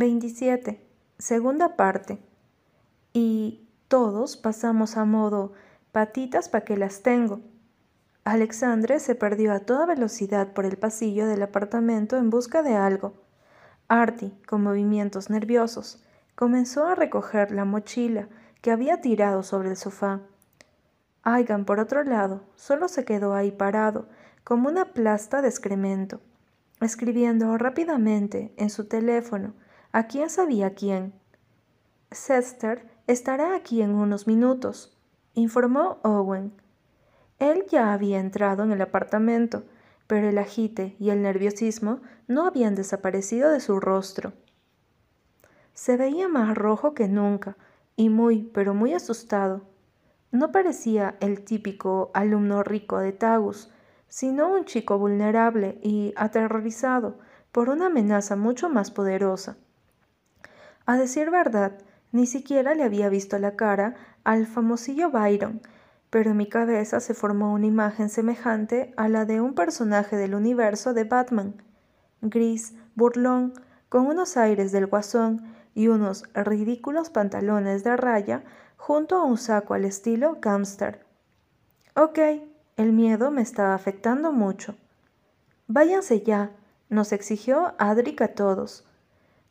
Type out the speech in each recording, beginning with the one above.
27. Segunda parte. Y todos pasamos a modo patitas pa' que las tengo. Alexandre se perdió a toda velocidad por el pasillo del apartamento en busca de algo. Artie, con movimientos nerviosos, comenzó a recoger la mochila que había tirado sobre el sofá. Aigan, por otro lado, solo se quedó ahí parado, como una plasta de excremento, escribiendo rápidamente en su teléfono a quién sabía quién. Sester estará aquí en unos minutos, informó Owen. Él ya había entrado en el apartamento, pero el agite y el nerviosismo no habían desaparecido de su rostro. Se veía más rojo que nunca y muy, pero muy asustado. No parecía el típico alumno rico de Tagus, sino un chico vulnerable y aterrorizado por una amenaza mucho más poderosa. A decir verdad, ni siquiera le había visto la cara al famosillo Byron, pero en mi cabeza se formó una imagen semejante a la de un personaje del universo de Batman, gris, burlón, con unos aires del guasón y unos ridículos pantalones de raya junto a un saco al estilo Gamster. Ok, el miedo me estaba afectando mucho. Váyanse ya, nos exigió Adric a todos.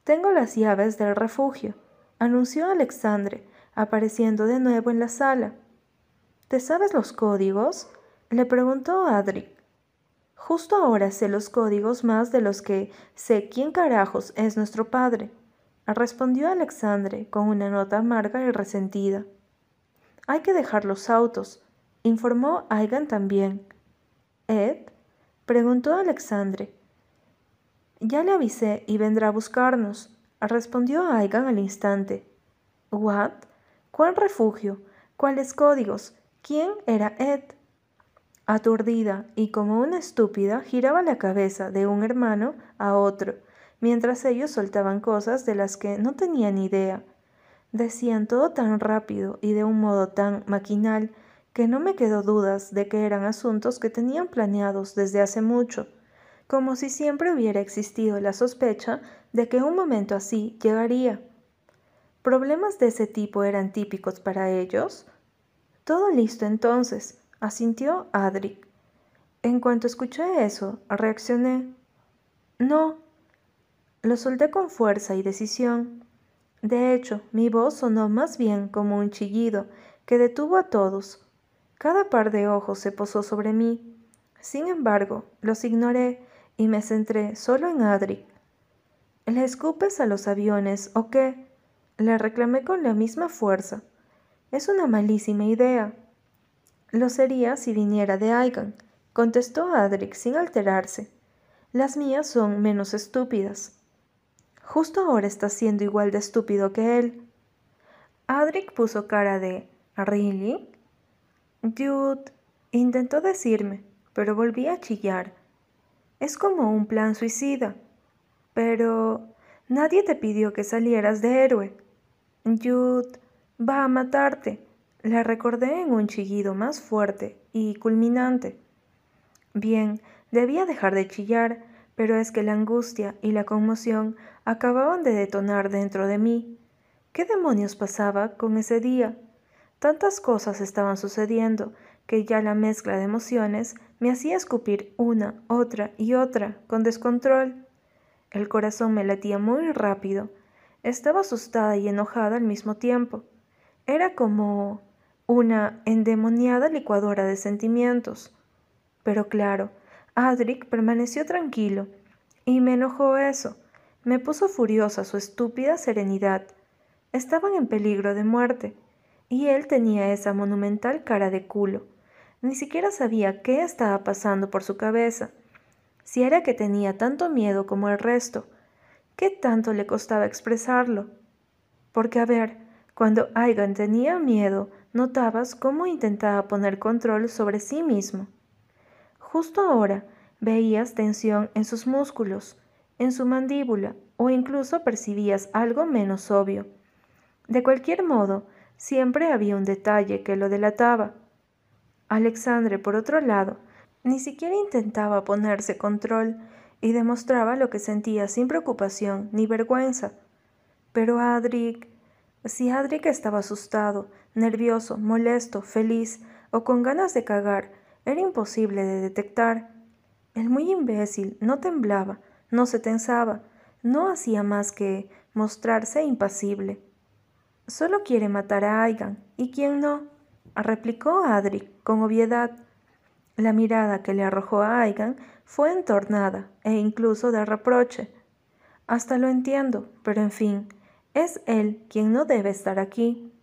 Tengo las llaves del refugio, anunció Alexandre, apareciendo de nuevo en la sala. ¿Te sabes los códigos? le preguntó Adric. Justo ahora sé los códigos más de los que sé quién carajos es nuestro padre, respondió Alexandre con una nota amarga y resentida. Hay que dejar los autos, informó Aigan también. ¿Ed? preguntó Alexandre. Ya le avisé y vendrá a buscarnos, respondió Aigan al instante. ¿What? ¿Cuál refugio? ¿Cuáles códigos? ¿Quién era Ed? Aturdida y como una estúpida, giraba la cabeza de un hermano a otro, mientras ellos soltaban cosas de las que no tenían idea. Decían todo tan rápido y de un modo tan maquinal que no me quedó dudas de que eran asuntos que tenían planeados desde hace mucho, como si siempre hubiera existido la sospecha de que un momento así llegaría. ¿Problemas de ese tipo eran típicos para ellos? Todo listo entonces, asintió Adric. En cuanto escuché eso, reaccioné. No, lo solté con fuerza y decisión. De hecho, mi voz sonó más bien como un chillido que detuvo a todos. Cada par de ojos se posó sobre mí. Sin embargo, los ignoré y me centré solo en Adric. ¿Le escupes a los aviones o qué? Le reclamé con la misma fuerza. Es una malísima idea. Lo sería si viniera de Aigan, contestó Adric sin alterarse. Las mías son menos estúpidas. Justo ahora está siendo igual de estúpido que él. Adric puso cara de ¿Really? Dude, intentó decirme, pero volví a chillar. Es como un plan suicida. Pero nadie te pidió que salieras de héroe. Jude va a matarte. Le recordé en un chillido más fuerte y culminante. Bien, debía dejar de chillar, pero es que la angustia y la conmoción acababan de detonar dentro de mí. ¿Qué demonios pasaba con ese día? Tantas cosas estaban sucediendo que ya la mezcla de emociones me hacía escupir una, otra y otra con descontrol. El corazón me latía muy rápido. Estaba asustada y enojada al mismo tiempo. Era como una endemoniada licuadora de sentimientos. Pero claro, Adric permaneció tranquilo, y me enojó eso. Me puso furiosa su estúpida serenidad. Estaban en peligro de muerte, y él tenía esa monumental cara de culo. Ni siquiera sabía qué estaba pasando por su cabeza. Si era que tenía tanto miedo como el resto, ¿qué tanto le costaba expresarlo? Porque, a ver, cuando Aigan tenía miedo, notabas cómo intentaba poner control sobre sí mismo. Justo ahora veías tensión en sus músculos, en su mandíbula, o incluso percibías algo menos obvio. De cualquier modo, siempre había un detalle que lo delataba. Alexandre, por otro lado, ni siquiera intentaba ponerse control y demostraba lo que sentía sin preocupación ni vergüenza. Pero Adric... Si Adric estaba asustado, nervioso, molesto, feliz o con ganas de cagar, era imposible de detectar. El muy imbécil no temblaba, no se tensaba, no hacía más que mostrarse impasible. Solo quiere matar a Aigan, ¿y quién no? Replicó Adric con obviedad. La mirada que le arrojó a Aigan fue entornada e incluso de reproche. Hasta lo entiendo, pero en fin, es él quien no debe estar aquí.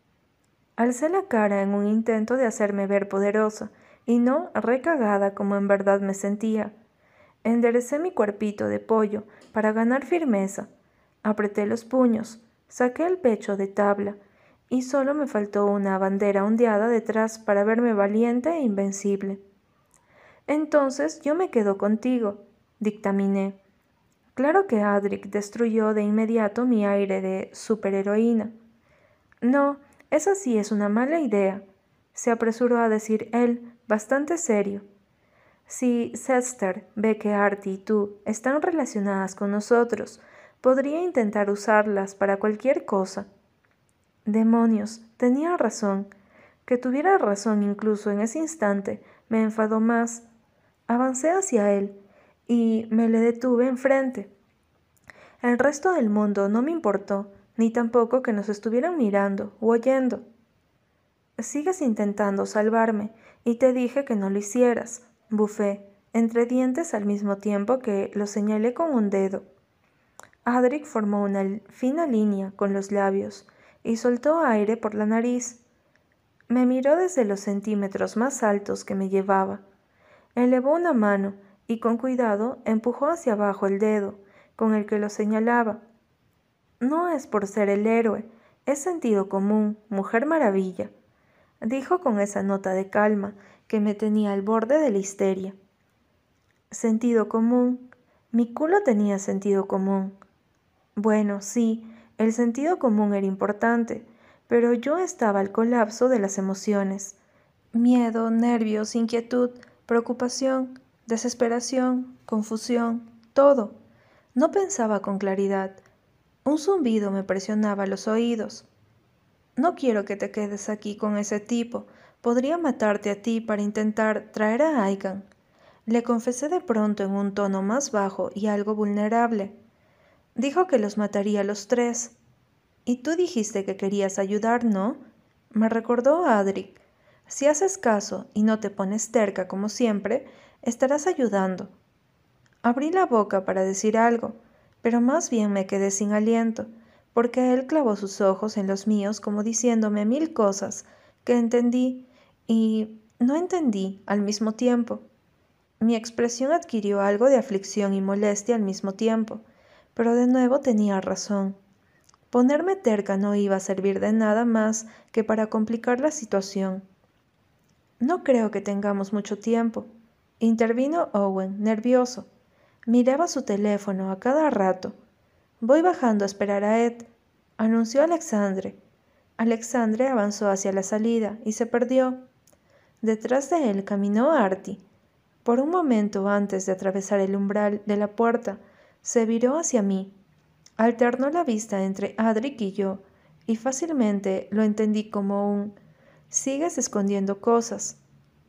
Alcé la cara en un intento de hacerme ver poderosa y no recagada como en verdad me sentía. Enderecé mi cuerpito de pollo para ganar firmeza. Apreté los puños, saqué el pecho de tabla y solo me faltó una bandera ondeada detrás para verme valiente e invencible. Entonces yo me quedo contigo, dictaminé. Claro que Adric destruyó de inmediato mi aire de superheroína. No, esa sí es una mala idea, se apresuró a decir él, bastante serio. Si Sester ve que Artie y tú están relacionadas con nosotros, podría intentar usarlas para cualquier cosa. Demonios, tenía razón. Que tuviera razón incluso en ese instante me enfadó más. Avancé hacia él y me le detuve enfrente. El resto del mundo no me importó, ni tampoco que nos estuvieran mirando u oyendo. Sigues intentando salvarme, y te dije que no lo hicieras, bufé, entre dientes al mismo tiempo que lo señalé con un dedo. Adric formó una fina línea con los labios y soltó aire por la nariz. Me miró desde los centímetros más altos que me llevaba. Elevó una mano y con cuidado empujó hacia abajo el dedo con el que lo señalaba. No es por ser el héroe, es sentido común, mujer maravilla, dijo con esa nota de calma que me tenía al borde de la histeria. Sentido común. Mi culo tenía sentido común. Bueno, sí, el sentido común era importante, pero yo estaba al colapso de las emociones. Miedo, nervios, inquietud, preocupación, desesperación, confusión, todo. No pensaba con claridad. Un zumbido me presionaba los oídos. No quiero que te quedes aquí con ese tipo. Podría matarte a ti para intentar traer a Aigan. Le confesé de pronto en un tono más bajo y algo vulnerable. Dijo que los mataría a los tres. Y tú dijiste que querías ayudar, ¿no? Me recordó Adric. Si haces caso y no te pones terca como siempre, estarás ayudando. Abrí la boca para decir algo, pero más bien me quedé sin aliento, porque él clavó sus ojos en los míos como diciéndome mil cosas que entendí y no entendí al mismo tiempo. Mi expresión adquirió algo de aflicción y molestia al mismo tiempo, pero de nuevo tenía razón. Ponerme terca no iba a servir de nada más que para complicar la situación. No creo que tengamos mucho tiempo, intervino Owen, nervioso. Miraba su teléfono a cada rato. Voy bajando a esperar a Ed, anunció Alexandre. Alexandre avanzó hacia la salida y se perdió. Detrás de él caminó Artie. Por un momento antes de atravesar el umbral de la puerta, se viró hacia mí. Alternó la vista entre Adric y yo, y fácilmente lo entendí como un sigues escondiendo cosas.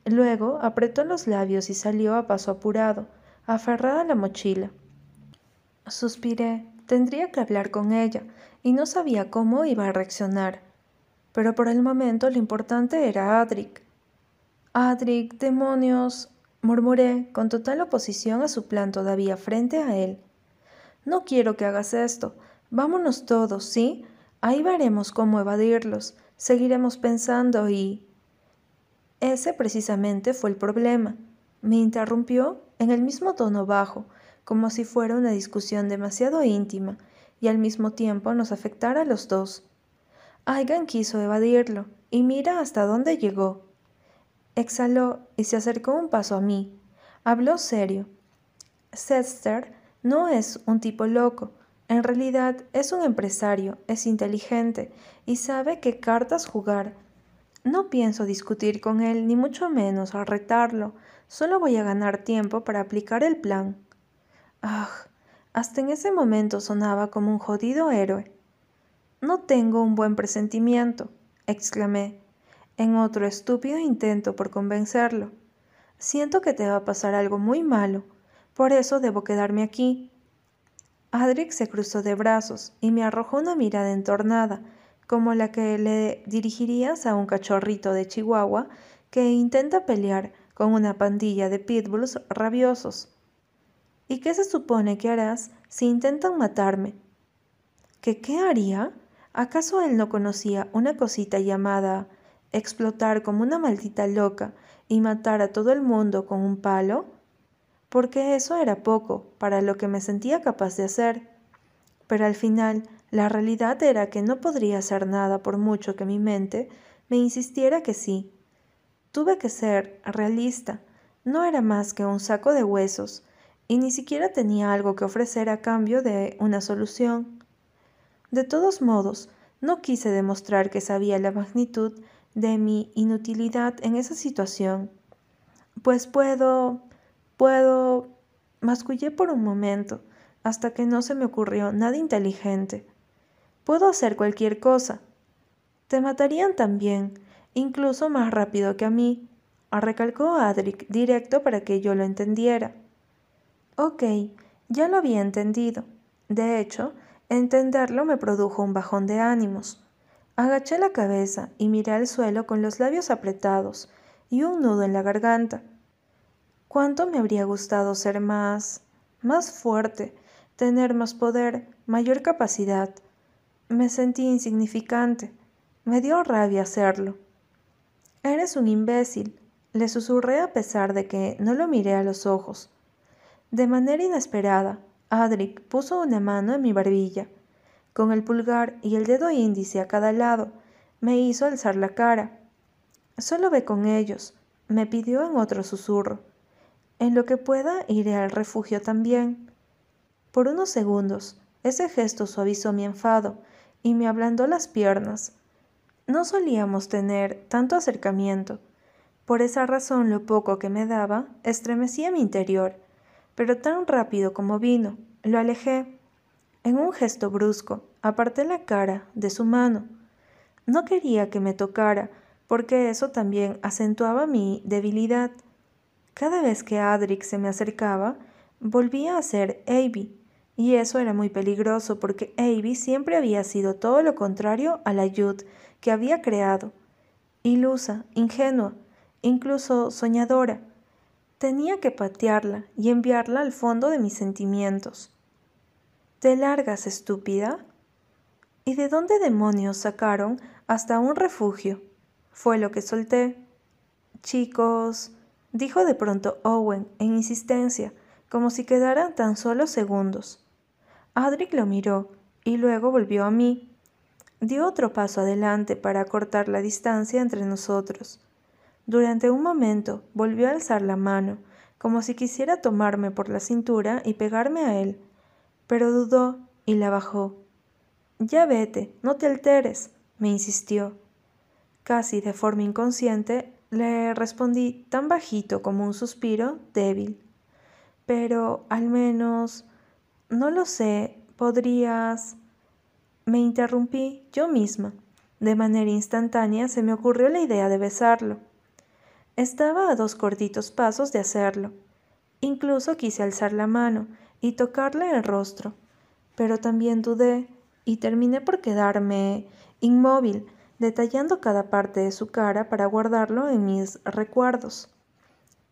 Luego apretó los labios y salió a paso apurado, aferrada a la mochila. Suspiré. Tendría que hablar con ella, y no sabía cómo iba a reaccionar. Pero por el momento lo importante era Adric. Adric, demonios, murmuré con total oposición a su plan todavía frente a él. No quiero que hagas esto. Vámonos todos, ¿sí? Ahí veremos cómo evadirlos. Seguiremos pensando y... Ese precisamente fue el problema. Me interrumpió en el mismo tono bajo, como si fuera una discusión demasiado íntima y al mismo tiempo nos afectara a los dos. Aigan quiso evadirlo, y mira hasta dónde llegó. Exhaló y se acercó un paso a mí. Habló serio. Sester no es un tipo loco. En realidad es un empresario, es inteligente y sabe qué cartas jugar. No pienso discutir con él, ni mucho menos retarlo. Solo voy a ganar tiempo para aplicar el plan. Ah, hasta en ese momento sonaba como un jodido héroe. No tengo un buen presentimiento, exclamé, en otro estúpido intento por convencerlo. Siento que te va a pasar algo muy malo, por eso debo quedarme aquí. Adric se cruzó de brazos y me arrojó una mirada entornada, como la que le dirigirías a un cachorrito de Chihuahua que intenta pelear con una pandilla de pitbulls rabiosos. ¿Y qué se supone que harás si intentan matarme? ¿Qué qué haría? ¿Acaso él no conocía una cosita llamada explotar como una maldita loca y matar a todo el mundo con un palo? Porque eso era poco para lo que me sentía capaz de hacer. Pero al final, la realidad era que no podría hacer nada por mucho que mi mente me insistiera que sí. Tuve que ser realista. No era más que un saco de huesos, y ni siquiera tenía algo que ofrecer a cambio de una solución. De todos modos, no quise demostrar que sabía la magnitud de mi inutilidad en esa situación. Pues puedo... puedo... mascullé por un momento, hasta que no se me ocurrió nada inteligente. Puedo hacer cualquier cosa. Te matarían también, incluso más rápido que a mí, recalcó Adric directo para que yo lo entendiera. Ok, ya lo había entendido. De hecho, Entenderlo me produjo un bajón de ánimos. Agaché la cabeza y miré al suelo con los labios apretados y un nudo en la garganta. ¿Cuánto me habría gustado ser más... más fuerte, tener más poder, mayor capacidad? Me sentí insignificante. Me dio rabia hacerlo. Eres un imbécil, le susurré a pesar de que no lo miré a los ojos. De manera inesperada, Adric puso una mano en mi barbilla. Con el pulgar y el dedo índice a cada lado, me hizo alzar la cara. Solo ve con ellos, me pidió en otro susurro. En lo que pueda iré al refugio también. Por unos segundos, ese gesto suavizó mi enfado y me ablandó las piernas. No solíamos tener tanto acercamiento. Por esa razón lo poco que me daba estremecía mi interior pero tan rápido como vino, lo alejé. En un gesto brusco, aparté la cara de su mano. No quería que me tocara, porque eso también acentuaba mi debilidad. Cada vez que Adric se me acercaba, volvía a ser Avi, y eso era muy peligroso porque Avi siempre había sido todo lo contrario a la Yud que había creado. Ilusa, ingenua, incluso soñadora. Tenía que patearla y enviarla al fondo de mis sentimientos. ¿Te largas, estúpida? ¿Y de dónde demonios sacaron hasta un refugio? Fue lo que solté. Chicos, dijo de pronto Owen en insistencia, como si quedaran tan solo segundos. Adric lo miró y luego volvió a mí. Dio otro paso adelante para cortar la distancia entre nosotros. Durante un momento volvió a alzar la mano, como si quisiera tomarme por la cintura y pegarme a él, pero dudó y la bajó. Ya vete, no te alteres, me insistió. Casi de forma inconsciente le respondí tan bajito como un suspiro débil. Pero al menos... no lo sé, podrías... Me interrumpí yo misma. De manera instantánea se me ocurrió la idea de besarlo. Estaba a dos cortitos pasos de hacerlo. Incluso quise alzar la mano y tocarle el rostro, pero también dudé y terminé por quedarme inmóvil, detallando cada parte de su cara para guardarlo en mis recuerdos.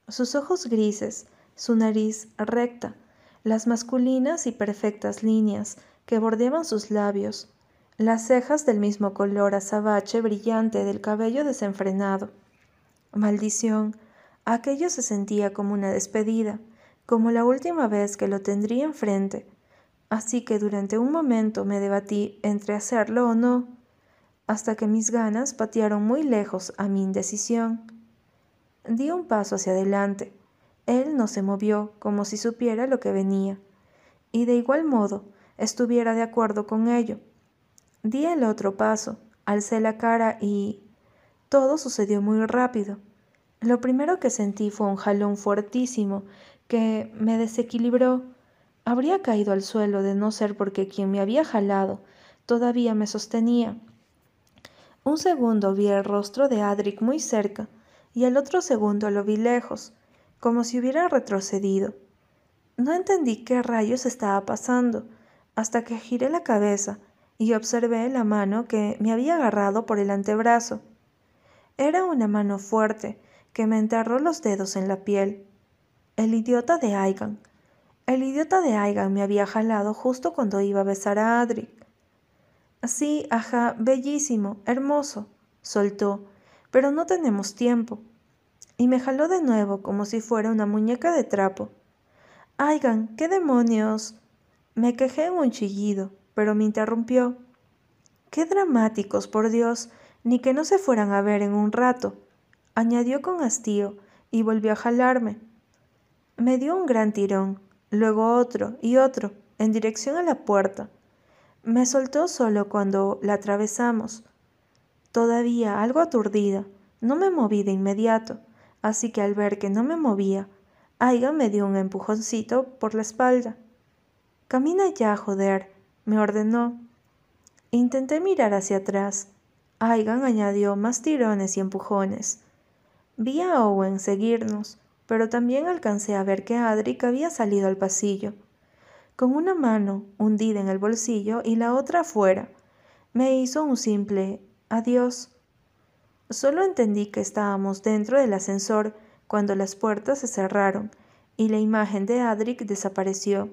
Sus ojos grises, su nariz recta, las masculinas y perfectas líneas que bordeaban sus labios, las cejas del mismo color azabache brillante del cabello desenfrenado. Maldición, aquello se sentía como una despedida, como la última vez que lo tendría enfrente, así que durante un momento me debatí entre hacerlo o no, hasta que mis ganas patearon muy lejos a mi indecisión. Di un paso hacia adelante. Él no se movió como si supiera lo que venía, y de igual modo estuviera de acuerdo con ello. Di el otro paso, alcé la cara y todo sucedió muy rápido. Lo primero que sentí fue un jalón fuertísimo que me desequilibró. Habría caído al suelo de no ser porque quien me había jalado todavía me sostenía. Un segundo vi el rostro de Adric muy cerca y el otro segundo lo vi lejos, como si hubiera retrocedido. No entendí qué rayos estaba pasando, hasta que giré la cabeza y observé la mano que me había agarrado por el antebrazo. Era una mano fuerte que me enterró los dedos en la piel. El idiota de Aigan. El idiota de Aigan me había jalado justo cuando iba a besar a Adric. Sí, ajá, bellísimo, hermoso, soltó, pero no tenemos tiempo. Y me jaló de nuevo como si fuera una muñeca de trapo. Aigan, ¿qué demonios? Me quejé en un chillido, pero me interrumpió. Qué dramáticos, por Dios, ni que no se fueran a ver en un rato, añadió con hastío y volvió a jalarme. Me dio un gran tirón, luego otro y otro, en dirección a la puerta. Me soltó solo cuando la atravesamos. Todavía algo aturdida, no me moví de inmediato, así que al ver que no me movía, Aiga me dio un empujoncito por la espalda. Camina ya, joder, me ordenó. Intenté mirar hacia atrás. Aigan añadió más tirones y empujones. Vi a Owen seguirnos, pero también alcancé a ver que Adric había salido al pasillo, con una mano hundida en el bolsillo y la otra afuera. Me hizo un simple adiós. Solo entendí que estábamos dentro del ascensor cuando las puertas se cerraron y la imagen de Adric desapareció.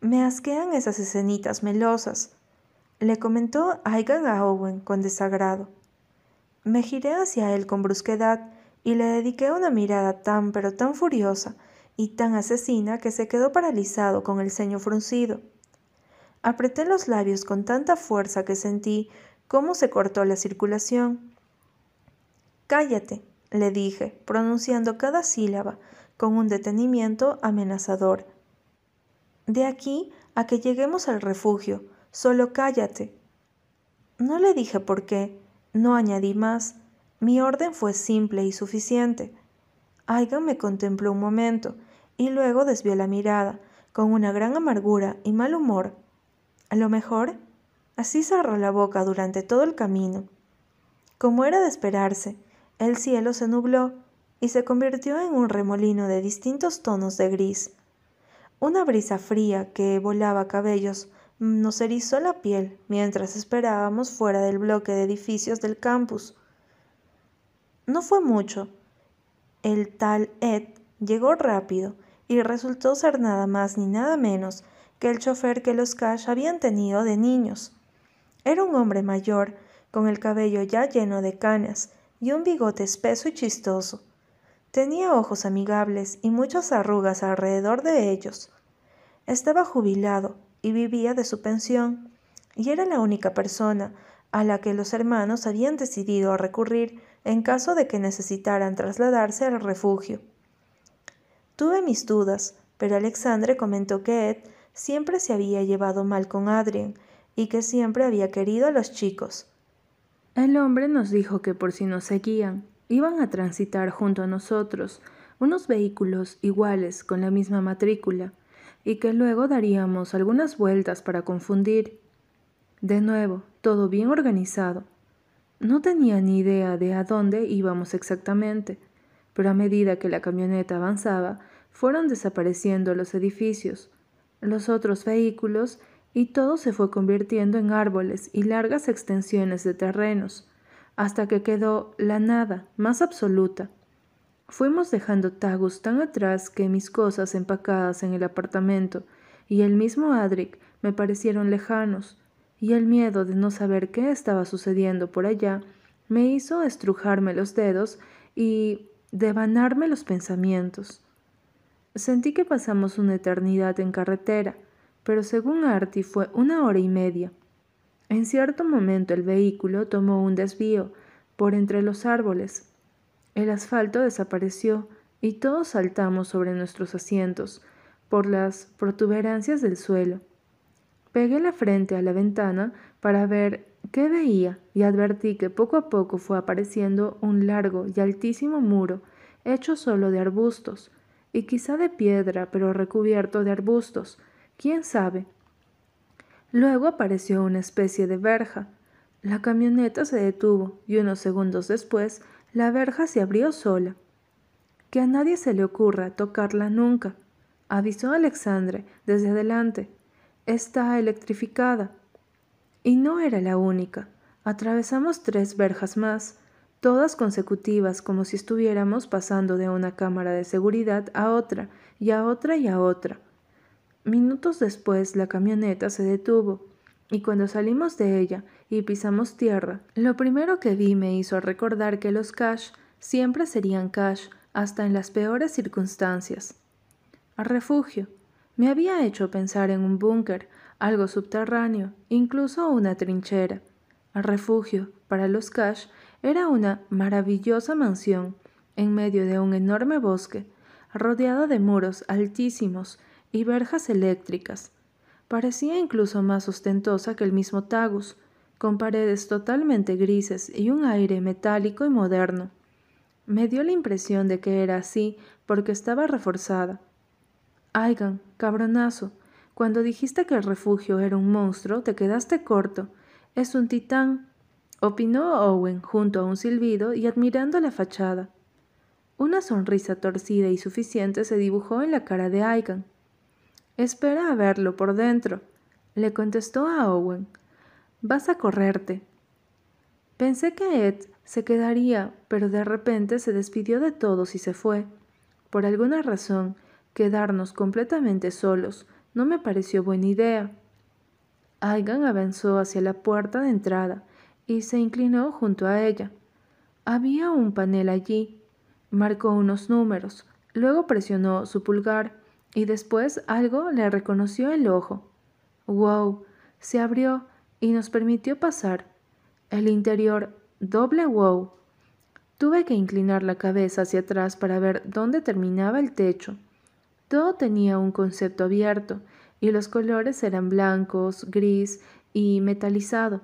Me asquean esas escenitas melosas, le comentó Aigan a Owen con desagrado. Me giré hacia él con brusquedad y le dediqué una mirada tan pero tan furiosa y tan asesina que se quedó paralizado con el ceño fruncido. Apreté los labios con tanta fuerza que sentí cómo se cortó la circulación. Cállate, le dije, pronunciando cada sílaba con un detenimiento amenazador. De aquí a que lleguemos al refugio, solo cállate. No le dije por qué, no añadí más, mi orden fue simple y suficiente. Aigan me contempló un momento y luego desvió la mirada, con una gran amargura y mal humor. A lo mejor, así cerró la boca durante todo el camino. Como era de esperarse, el cielo se nubló y se convirtió en un remolino de distintos tonos de gris. Una brisa fría que volaba cabellos nos erizó la piel mientras esperábamos fuera del bloque de edificios del campus. No fue mucho. El tal Ed llegó rápido y resultó ser nada más ni nada menos que el chofer que los Cash habían tenido de niños. Era un hombre mayor, con el cabello ya lleno de canas y un bigote espeso y chistoso. Tenía ojos amigables y muchas arrugas alrededor de ellos. Estaba jubilado y vivía de su pensión, y era la única persona a la que los hermanos habían decidido recurrir en caso de que necesitaran trasladarse al refugio. Tuve mis dudas, pero Alexandre comentó que Ed siempre se había llevado mal con Adrien y que siempre había querido a los chicos. El hombre nos dijo que por si nos seguían, iban a transitar junto a nosotros unos vehículos iguales con la misma matrícula y que luego daríamos algunas vueltas para confundir. De nuevo, todo bien organizado. No tenía ni idea de a dónde íbamos exactamente, pero a medida que la camioneta avanzaba, fueron desapareciendo los edificios, los otros vehículos, y todo se fue convirtiendo en árboles y largas extensiones de terrenos, hasta que quedó la nada más absoluta. Fuimos dejando Tagus tan atrás que mis cosas empacadas en el apartamento y el mismo Adric me parecieron lejanos, y el miedo de no saber qué estaba sucediendo por allá me hizo estrujarme los dedos y devanarme los pensamientos. Sentí que pasamos una eternidad en carretera, pero según Artie fue una hora y media. En cierto momento el vehículo tomó un desvío por entre los árboles. El asfalto desapareció y todos saltamos sobre nuestros asientos por las protuberancias del suelo. Pegué la frente a la ventana para ver qué veía y advertí que poco a poco fue apareciendo un largo y altísimo muro hecho solo de arbustos, y quizá de piedra, pero recubierto de arbustos, quién sabe. Luego apareció una especie de verja. La camioneta se detuvo y unos segundos después la verja se abrió sola. Que a nadie se le ocurra tocarla nunca, avisó Alexandre desde adelante. Está electrificada. Y no era la única. Atravesamos tres verjas más, todas consecutivas como si estuviéramos pasando de una cámara de seguridad a otra, y a otra y a otra. Minutos después la camioneta se detuvo, y cuando salimos de ella y pisamos tierra, lo primero que vi me hizo recordar que los cash siempre serían cash hasta en las peores circunstancias. A refugio. Me había hecho pensar en un búnker, algo subterráneo, incluso una trinchera. A refugio, para los cash, era una maravillosa mansión en medio de un enorme bosque, rodeada de muros altísimos y verjas eléctricas. Parecía incluso más ostentosa que el mismo Tagus, con paredes totalmente grises y un aire metálico y moderno. Me dio la impresión de que era así porque estaba reforzada. Aigan, cabronazo, cuando dijiste que el refugio era un monstruo, te quedaste corto. Es un titán, opinó Owen junto a un silbido y admirando la fachada. Una sonrisa torcida y suficiente se dibujó en la cara de Aigan. Espera a verlo por dentro, le contestó a Owen. Vas a correrte. Pensé que Ed se quedaría, pero de repente se despidió de todos y se fue. Por alguna razón, quedarnos completamente solos no me pareció buena idea. Aigan avanzó hacia la puerta de entrada y se inclinó junto a ella. Había un panel allí, Marcó unos números, luego presionó su pulgar y después algo le reconoció el ojo. ¡Wow! Se abrió y nos permitió pasar. El interior, doble wow. Tuve que inclinar la cabeza hacia atrás para ver dónde terminaba el techo. Todo tenía un concepto abierto y los colores eran blancos, gris y metalizado.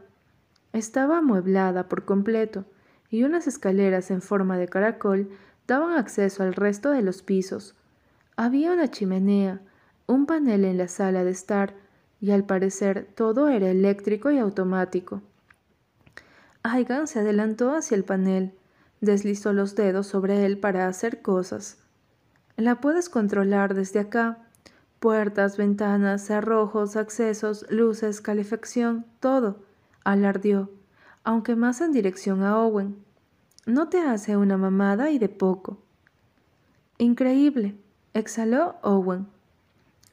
Estaba amueblada por completo y unas escaleras en forma de caracol daban acceso al resto de los pisos. Había una chimenea, un panel en la sala de estar, y al parecer todo era eléctrico y automático. Aigan se adelantó hacia el panel, deslizó los dedos sobre él para hacer cosas. La puedes controlar desde acá. Puertas, ventanas, cerrojos, accesos, luces, calefacción, todo, alardió, aunque más en dirección a Owen. No te hace una mamada y de poco. Increíble, exhaló Owen,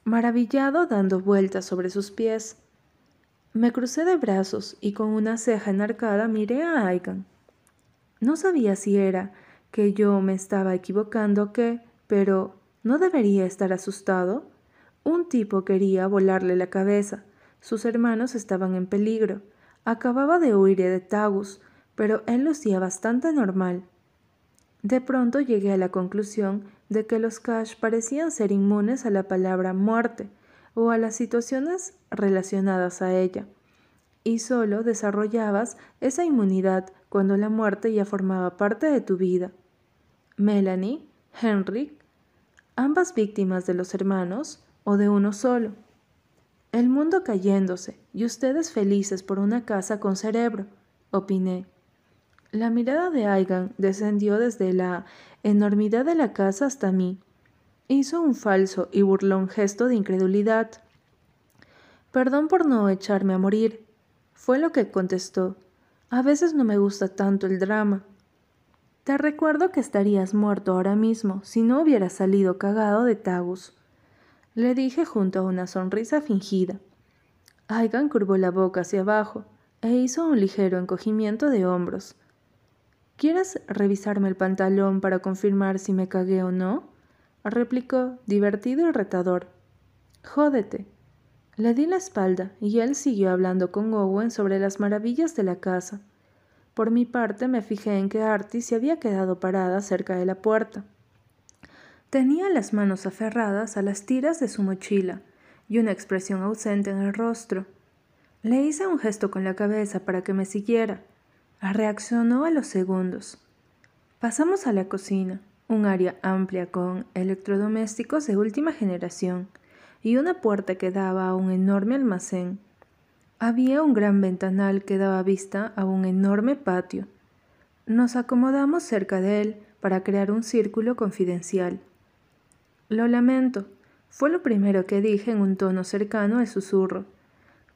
maravillado dando vueltas sobre sus pies. Me crucé de brazos y con una ceja enarcada miré a Aigan. No sabía si era que yo me estaba equivocando o qué, pero ¿no debería estar asustado? Un tipo quería volarle la cabeza. Sus hermanos estaban en peligro. Acababa de huir de Tagus, pero él lucía bastante normal. De pronto llegué a la conclusión de que los Cash parecían ser inmunes a la palabra muerte o a las situaciones relacionadas a ella, y solo desarrollabas esa inmunidad cuando la muerte ya formaba parte de tu vida. Melanie, Henry, ambas víctimas de los hermanos o de uno solo. El mundo cayéndose y ustedes felices por una casa con cerebro, opiné. La mirada de Aigan descendió desde la enormidad de la casa hasta mí. Hizo un falso y burlón gesto de incredulidad. Perdón por no echarme a morir, fue lo que contestó. A veces no me gusta tanto el drama. Te recuerdo que estarías muerto ahora mismo si no hubieras salido cagado de Tagus. Le dije junto a una sonrisa fingida. Aigan curvó la boca hacia abajo e hizo un ligero encogimiento de hombros. ¿Quieres revisarme el pantalón para confirmar si me cagué o no? replicó, divertido y retador. Jódete. Le di la espalda y él siguió hablando con Owen sobre las maravillas de la casa. Por mi parte me fijé en que Artie se había quedado parada cerca de la puerta. Tenía las manos aferradas a las tiras de su mochila y una expresión ausente en el rostro. Le hice un gesto con la cabeza para que me siguiera, Reaccionó a los segundos. Pasamos a la cocina, un área amplia con electrodomésticos de última generación y una puerta que daba a un enorme almacén. Había un gran ventanal que daba vista a un enorme patio. Nos acomodamos cerca de él para crear un círculo confidencial. Lo lamento, fue lo primero que dije en un tono cercano al susurro,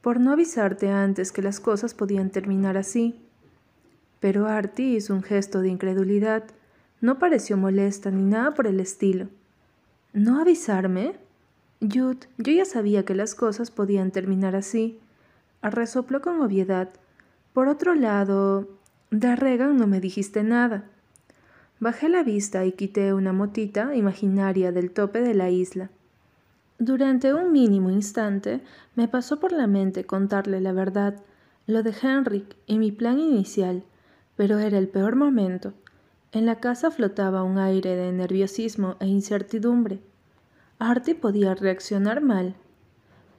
por no avisarte antes que las cosas podían terminar así. Pero Artie hizo un gesto de incredulidad. No pareció molesta ni nada por el estilo. ¿No avisarme? Jude, yo ya sabía que las cosas podían terminar así. Resopló con obviedad. Por otro lado, de Regan no me dijiste nada. Bajé la vista y quité una motita imaginaria del tope de la isla. Durante un mínimo instante me pasó por la mente contarle la verdad, lo de Henrik y mi plan inicial, pero era el peor momento. En la casa flotaba un aire de nerviosismo e incertidumbre. Artie podía reaccionar mal.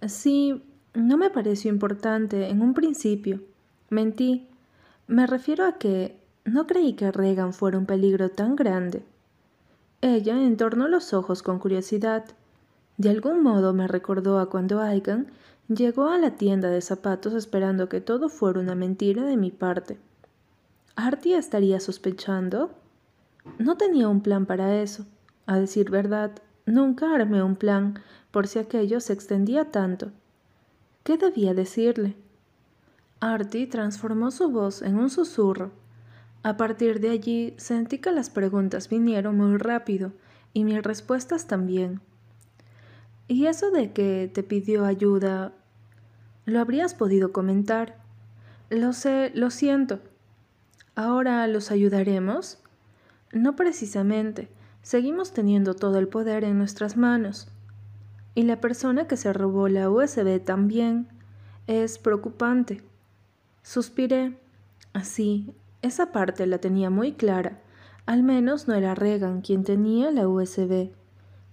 Sí, no me pareció importante en un principio. Mentí. Me refiero a que no creí que Regan fuera un peligro tan grande. Ella entornó los ojos con curiosidad. De algún modo me recordó a cuando Aigan llegó a la tienda de zapatos esperando que todo fuera una mentira de mi parte. ¿Artie estaría sospechando? No tenía un plan para eso. A decir verdad, nunca armé un plan por si aquello se extendía tanto. ¿Qué debía decirle? Artie transformó su voz en un susurro. A partir de allí sentí que las preguntas vinieron muy rápido y mis respuestas también. ¿Y eso de que te pidió ayuda? ¿Lo habrías podido comentar? Lo sé, lo siento. ¿Ahora los ayudaremos? No precisamente. Seguimos teniendo todo el poder en nuestras manos. Y la persona que se robó la USB también. Es preocupante. Suspiré. Así, esa parte la tenía muy clara. Al menos no era Regan quien tenía la USB.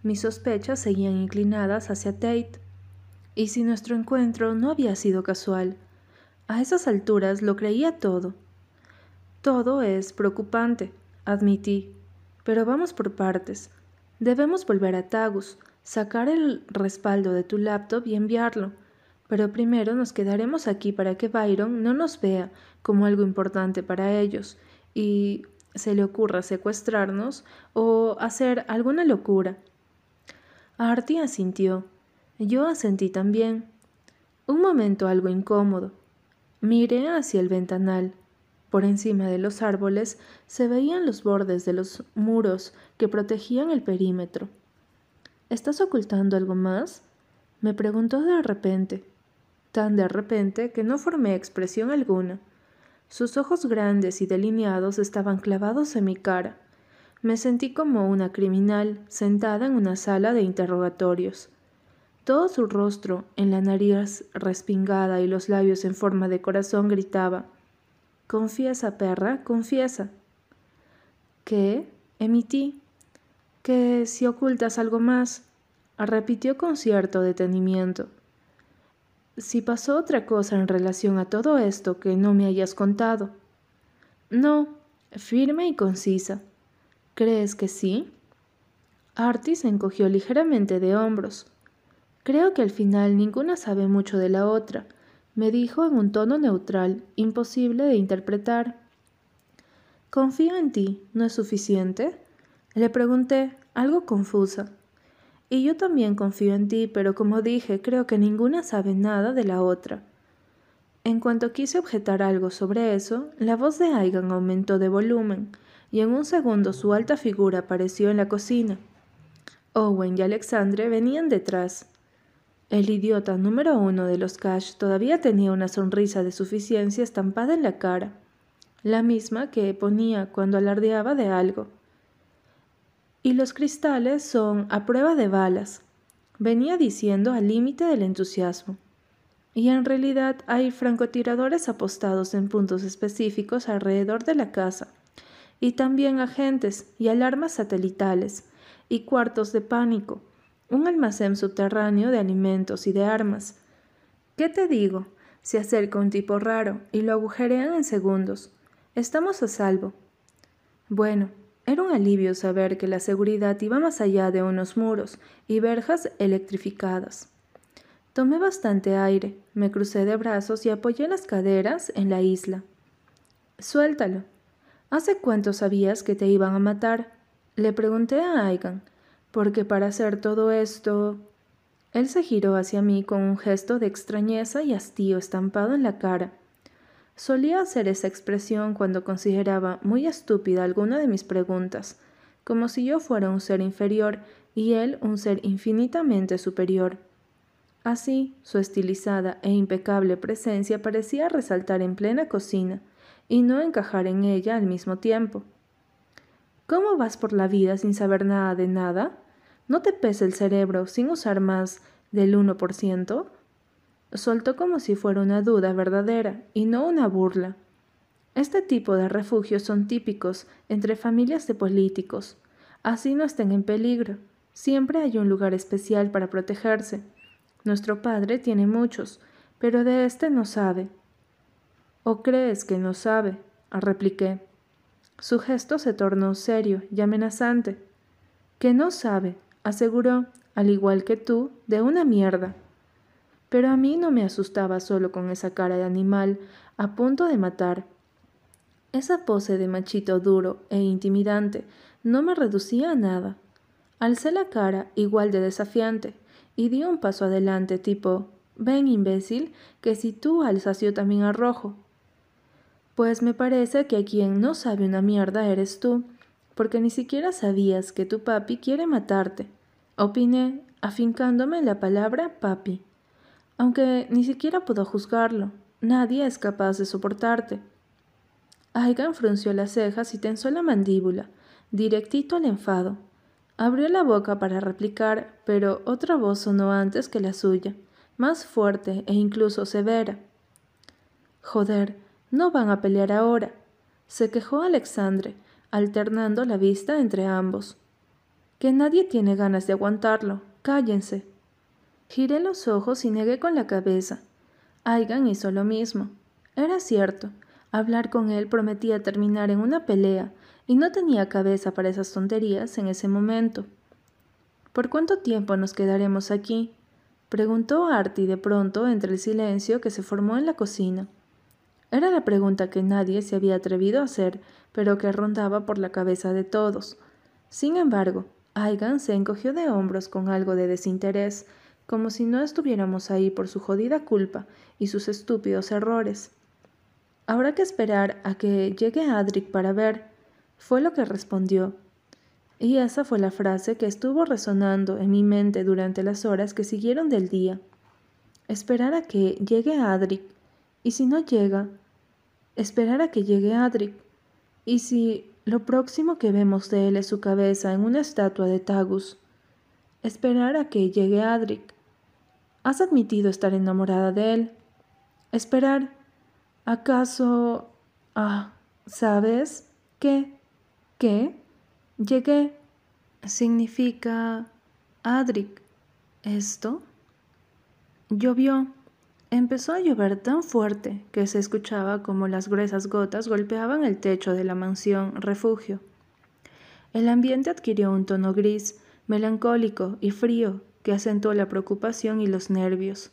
Mis sospechas seguían inclinadas hacia Tate. ¿Y si nuestro encuentro no había sido casual? A esas alturas lo creía todo. Todo es preocupante, admití. Pero vamos por partes. Debemos volver a Tagus, sacar el respaldo de tu laptop y enviarlo. Pero primero nos quedaremos aquí para que Byron no nos vea como algo importante para ellos y se le ocurra secuestrarnos o hacer alguna locura. Artie asintió. Yo asentí también. Un momento algo incómodo. Miré hacia el ventanal. Por encima de los árboles se veían los bordes de los muros que protegían el perímetro. ¿Estás ocultando algo más? me preguntó de repente, tan de repente que no formé expresión alguna. Sus ojos grandes y delineados estaban clavados en mi cara. Me sentí como una criminal sentada en una sala de interrogatorios. Todo su rostro, en la nariz respingada y los labios en forma de corazón, gritaba Confiesa, perra, confiesa. ¿Qué? emití que si ocultas algo más, repitió con cierto detenimiento. Si pasó otra cosa en relación a todo esto que no me hayas contado. No, firme y concisa. ¿Crees que sí? Artie se encogió ligeramente de hombros. Creo que al final ninguna sabe mucho de la otra, me dijo en un tono neutral, imposible de interpretar. Confío en ti, ¿no es suficiente? Le pregunté, algo confusa. Y yo también confío en ti, pero como dije, creo que ninguna sabe nada de la otra. En cuanto quise objetar algo sobre eso, la voz de Aigan aumentó de volumen, y en un segundo su alta figura apareció en la cocina. Owen y Alexandre venían detrás. El idiota número uno de los Cash todavía tenía una sonrisa de suficiencia estampada en la cara, la misma que ponía cuando alardeaba de algo y los cristales son a prueba de balas, venía diciendo al límite del entusiasmo. Y en realidad hay francotiradores apostados en puntos específicos alrededor de la casa, y también agentes y alarmas satelitales, y cuartos de pánico, un almacén subterráneo de alimentos y de armas. ¿Qué te digo? Se acerca un tipo raro y lo agujerean en segundos. Estamos a salvo. Bueno, era un alivio saber que la seguridad iba más allá de unos muros y verjas electrificadas. Tomé bastante aire, me crucé de brazos y apoyé las caderas en la isla. Suéltalo. ¿Hace cuánto sabías que te iban a matar? Le pregunté a Aigan, porque para hacer todo esto... Él se giró hacia mí con un gesto de extrañeza y hastío estampado en la cara. Solía hacer esa expresión cuando consideraba muy estúpida alguna de mis preguntas, como si yo fuera un ser inferior y él un ser infinitamente superior. Así, su estilizada e impecable presencia parecía resaltar en plena cocina y no encajar en ella al mismo tiempo. ¿Cómo vas por la vida sin saber nada de nada? ¿No te pesa el cerebro sin usar más del 1%? Soltó como si fuera una duda verdadera y no una burla. Este tipo de refugios son típicos entre familias de políticos. Así no estén en peligro. Siempre hay un lugar especial para protegerse. Nuestro padre tiene muchos, pero de este no sabe. ¿O crees que no sabe? repliqué. Su gesto se tornó serio y amenazante. Que no sabe, aseguró, al igual que tú, de una mierda. Pero a mí no me asustaba solo con esa cara de animal a punto de matar. Esa pose de machito duro e intimidante no me reducía a nada. Alcé la cara igual de desafiante y di un paso adelante tipo Ven, imbécil, que si tú alzas yo también arrojo. Pues me parece que quien no sabe una mierda eres tú, porque ni siquiera sabías que tu papi quiere matarte. Opiné, afincándome la palabra papi. Aunque ni siquiera puedo juzgarlo, nadie es capaz de soportarte. Aigan frunció las cejas y tensó la mandíbula, directito al enfado. Abrió la boca para replicar, pero otra voz sonó antes que la suya, más fuerte e incluso severa. Joder, no van a pelear ahora, se quejó Alexandre, alternando la vista entre ambos. Que nadie tiene ganas de aguantarlo, cállense. Giré los ojos y negué con la cabeza. Aigan hizo lo mismo. Era cierto, hablar con él prometía terminar en una pelea, y no tenía cabeza para esas tonterías en ese momento. ¿Por cuánto tiempo nos quedaremos aquí? preguntó Artie de pronto entre el silencio que se formó en la cocina. Era la pregunta que nadie se había atrevido a hacer, pero que rondaba por la cabeza de todos. Sin embargo, Aigan se encogió de hombros con algo de desinterés, como si no estuviéramos ahí por su jodida culpa y sus estúpidos errores. Habrá que esperar a que llegue Adric para ver, fue lo que respondió. Y esa fue la frase que estuvo resonando en mi mente durante las horas que siguieron del día. Esperar a que llegue Adric. Y si no llega, esperar a que llegue Adric. Y si lo próximo que vemos de él es su cabeza en una estatua de Tagus, esperar a que llegue Adric. ¿Has admitido estar enamorada de él? Esperar. ¿Acaso... Ah, ¿sabes qué? ¿Qué? Llegué. Significa Adric. ¿Esto? Llovió. Empezó a llover tan fuerte que se escuchaba como las gruesas gotas golpeaban el techo de la mansión refugio. El ambiente adquirió un tono gris, melancólico y frío que acentuó la preocupación y los nervios.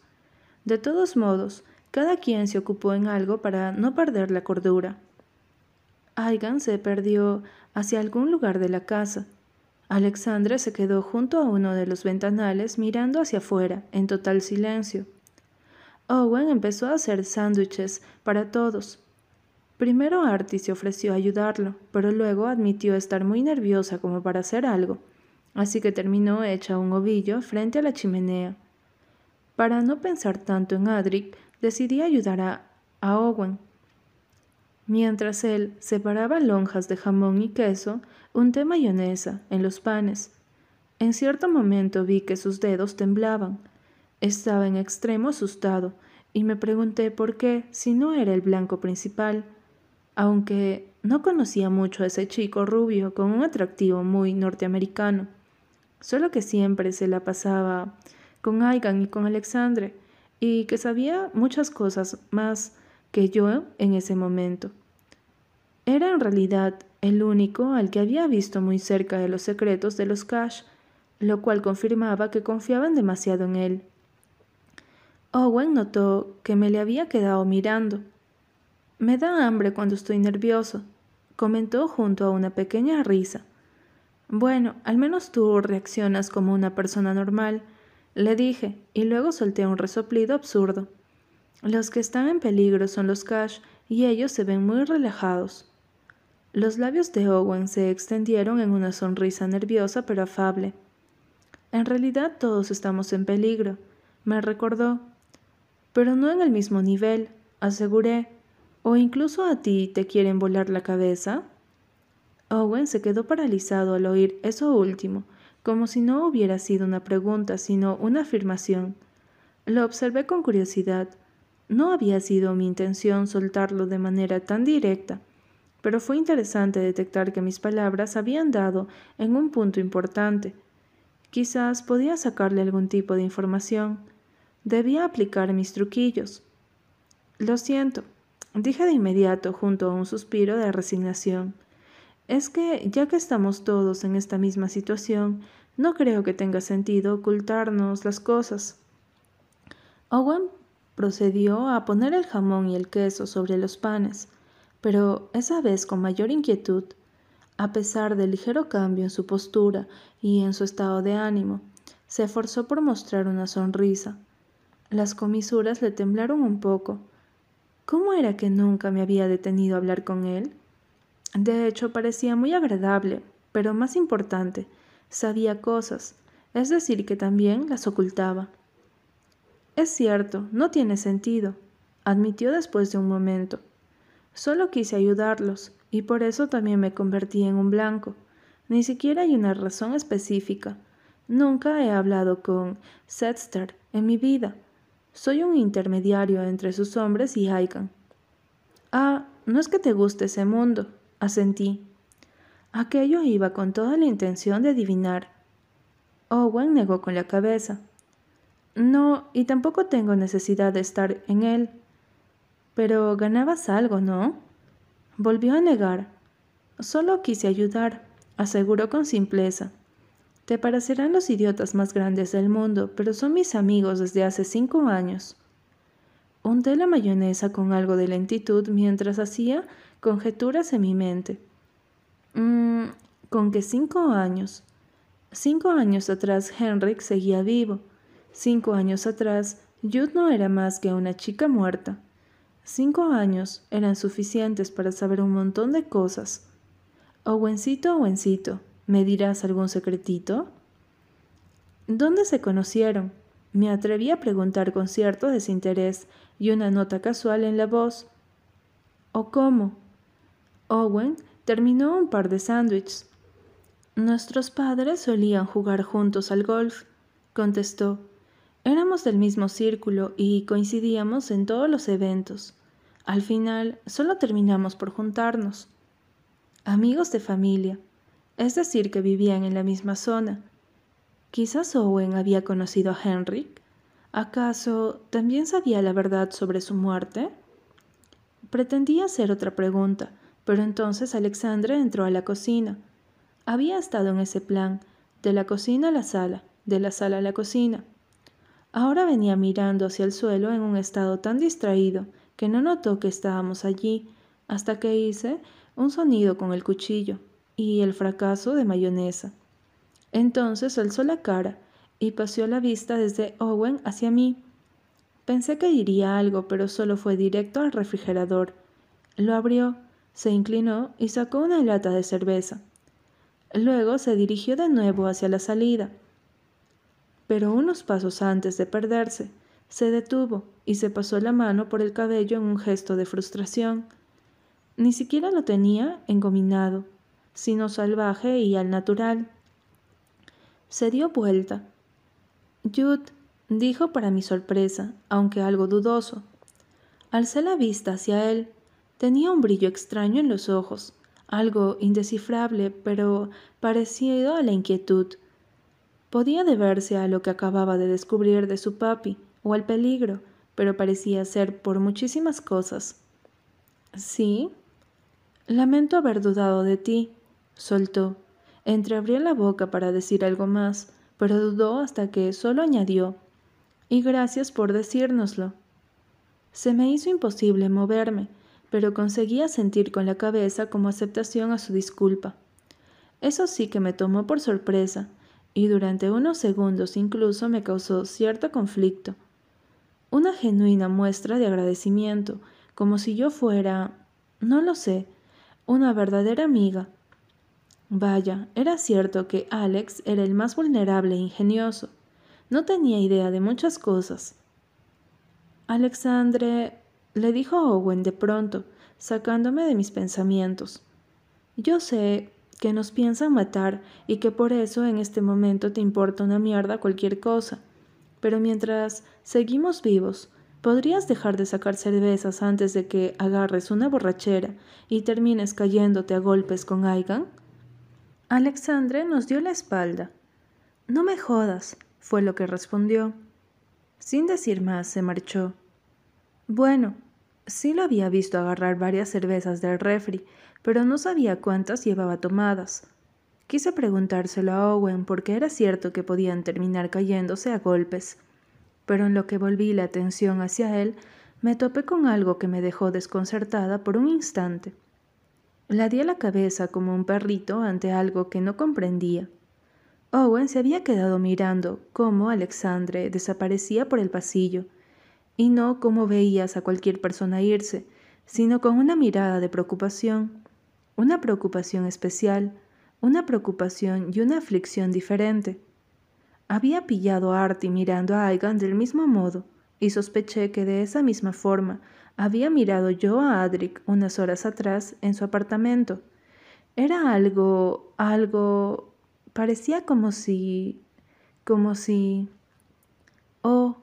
De todos modos, cada quien se ocupó en algo para no perder la cordura. Aigan se perdió hacia algún lugar de la casa. Alexandra se quedó junto a uno de los ventanales mirando hacia afuera, en total silencio. Owen empezó a hacer sándwiches para todos. Primero Artie se ofreció a ayudarlo, pero luego admitió estar muy nerviosa como para hacer algo, así que terminó hecha un ovillo frente a la chimenea. Para no pensar tanto en Adric, decidí ayudar a, Owen, Mientras él separaba lonjas de jamón y queso, unté mayonesa en los panes. En cierto momento vi que sus dedos temblaban. Estaba en extremo asustado y me pregunté por qué si no era el blanco principal, aunque no conocía mucho a ese chico rubio con un atractivo muy norteamericano, solo que siempre se la pasaba con Aigan y con Alexandre, y que sabía muchas cosas más que yo en ese momento. Era en realidad el único al que había visto muy cerca de los secretos de los Cash, lo cual confirmaba que confiaban demasiado en él. Owen notó que me le había quedado mirando. Me da hambre cuando estoy nervioso, comentó junto a una pequeña risa. Bueno, al menos tú reaccionas como una persona normal, le dije, y luego solté un resoplido absurdo. Los que están en peligro son los Cash, y ellos se ven muy relajados. Los labios de Owen se extendieron en una sonrisa nerviosa pero afable. En realidad todos estamos en peligro, me recordó. Pero no en el mismo nivel, aseguré. ¿O incluso a ti te quieren volar la cabeza? Owen se quedó paralizado al oír eso último, como si no hubiera sido una pregunta, sino una afirmación. Lo observé con curiosidad. No había sido mi intención soltarlo de manera tan directa, pero fue interesante detectar que mis palabras habían dado en un punto importante. Quizás podía sacarle algún tipo de información. Debía aplicar mis truquillos. Lo siento, dije de inmediato junto a un suspiro de resignación. Es que, ya que estamos todos en esta misma situación, no creo que tenga sentido ocultarnos las cosas. Owen procedió a poner el jamón y el queso sobre los panes, pero esa vez con mayor inquietud, a pesar del ligero cambio en su postura y en su estado de ánimo, se esforzó por mostrar una sonrisa. Las comisuras le temblaron un poco. ¿Cómo era que nunca me había detenido a hablar con él? De hecho, parecía muy agradable, pero más importante, sabía cosas, es decir, que también las ocultaba. Es cierto, no tiene sentido, admitió después de un momento. Solo quise ayudarlos, y por eso también me convertí en un blanco. Ni siquiera hay una razón específica. Nunca he hablado con Setster en mi vida. Soy un intermediario entre sus hombres y Aikan. Ah, no es que te guste ese mundo, Asentí. Aquello iba con toda la intención de adivinar. Owen negó con la cabeza. No, y tampoco tengo necesidad de estar en él. Pero ganabas algo, ¿no? Volvió a negar. Solo quise ayudar, aseguró con simpleza. Te parecerán los idiotas más grandes del mundo, pero son mis amigos desde hace cinco años. Hundé la mayonesa con algo de lentitud mientras hacía conjeturas en mi mente. Mm, con que cinco años. Cinco años atrás Henrik seguía vivo. Cinco años atrás Jude no era más que una chica muerta. Cinco años eran suficientes para saber un montón de cosas. Owencito, Owencito, ¿me dirás algún secretito? ¿Dónde se conocieron? Me atreví a preguntar con cierto desinterés y una nota casual en la voz. ¿O cómo? Owen terminó un par de sándwiches. Nuestros padres solían jugar juntos al golf, contestó. Éramos del mismo círculo y coincidíamos en todos los eventos. Al final, solo terminamos por juntarnos. Amigos de familia, es decir, que vivían en la misma zona. Quizás Owen había conocido a Henrik. ¿Acaso también sabía la verdad sobre su muerte? Pretendía hacer otra pregunta, pero entonces Alexandre entró a la cocina. Había estado en ese plan, de la cocina a la sala, de la sala a la cocina. Ahora venía mirando hacia el suelo en un estado tan distraído que no notó que estábamos allí, hasta que hice un sonido con el cuchillo y el fracaso de mayonesa. Entonces alzó la cara y paseó la vista desde Owen hacia mí. Pensé que diría algo, pero solo fue directo al refrigerador. Lo abrió se inclinó y sacó una lata de cerveza. Luego se dirigió de nuevo hacia la salida. Pero unos pasos antes de perderse, se detuvo y se pasó la mano por el cabello en un gesto de frustración. Ni siquiera lo tenía engominado, sino salvaje y al natural. Se dio vuelta. Jude, dijo para mi sorpresa, aunque algo dudoso. Alcé la vista hacia él Tenía un brillo extraño en los ojos, algo indescifrable, pero parecido a la inquietud. Podía deberse a lo que acababa de descubrir de su papi o al peligro, pero parecía ser por muchísimas cosas. ¿Sí? Lamento haber dudado de ti, soltó. Entreabrió la boca para decir algo más, pero dudó hasta que solo añadió Y gracias por decírnoslo. Se me hizo imposible moverme, pero conseguía sentir con la cabeza como aceptación a su disculpa. Eso sí que me tomó por sorpresa, y durante unos segundos incluso me causó cierto conflicto. Una genuina muestra de agradecimiento, como si yo fuera, no lo sé, una verdadera amiga. Vaya, era cierto que Alex era el más vulnerable e ingenioso. No tenía idea de muchas cosas. Alexandre, le dijo Owen de pronto, sacándome de mis pensamientos. Yo sé que nos piensan matar y que por eso en este momento te importa una mierda cualquier cosa. Pero mientras seguimos vivos, ¿podrías dejar de sacar cervezas antes de que agarres una borrachera y termines cayéndote a golpes con Aigan? Alexandre nos dio la espalda. No me jodas, fue lo que respondió. Sin decir más, se marchó. Bueno, sí lo había visto agarrar varias cervezas del refri, pero no sabía cuántas llevaba tomadas. Quise preguntárselo a Owen porque era cierto que podían terminar cayéndose a golpes, pero en lo que volví la atención hacia él, me topé con algo que me dejó desconcertada por un instante. La la cabeza como un perrito ante algo que no comprendía. Owen se había quedado mirando cómo Alexandre desaparecía por el pasillo, y no como veías a cualquier persona irse, sino con una mirada de preocupación, una preocupación especial, una preocupación y una aflicción diferente. Había pillado a Artie mirando a Aigan del mismo modo, y sospeché que de esa misma forma había mirado yo a Adric unas horas atrás en su apartamento. Era algo, algo Parecía como si... como si... Oh,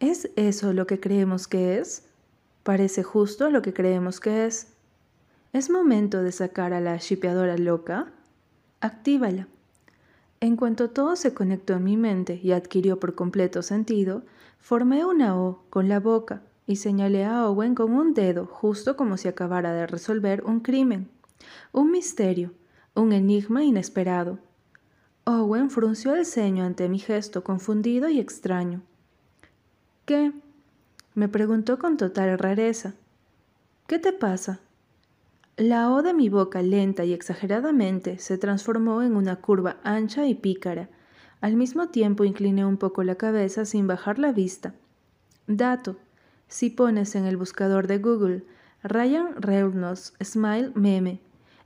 ¿es eso lo que creemos que es? Parece justo lo que creemos que es. ¿Es momento de sacar a la shipeadora loca? Actívala. En cuanto todo se conectó en mi mente y adquirió por completo sentido, formé una O con la boca y señalé a Owen con un dedo justo como si acabara de resolver un crimen, un misterio, un enigma inesperado. Owen frunció el ceño ante mi gesto confundido y extraño. ¿Qué? me preguntó con total rareza. ¿Qué te pasa? La O de mi boca lenta y exageradamente se transformó en una curva ancha y pícara. Al mismo tiempo incliné un poco la cabeza sin bajar la vista. Dato. Si pones en el buscador de Google Ryan Reynolds Smile Meme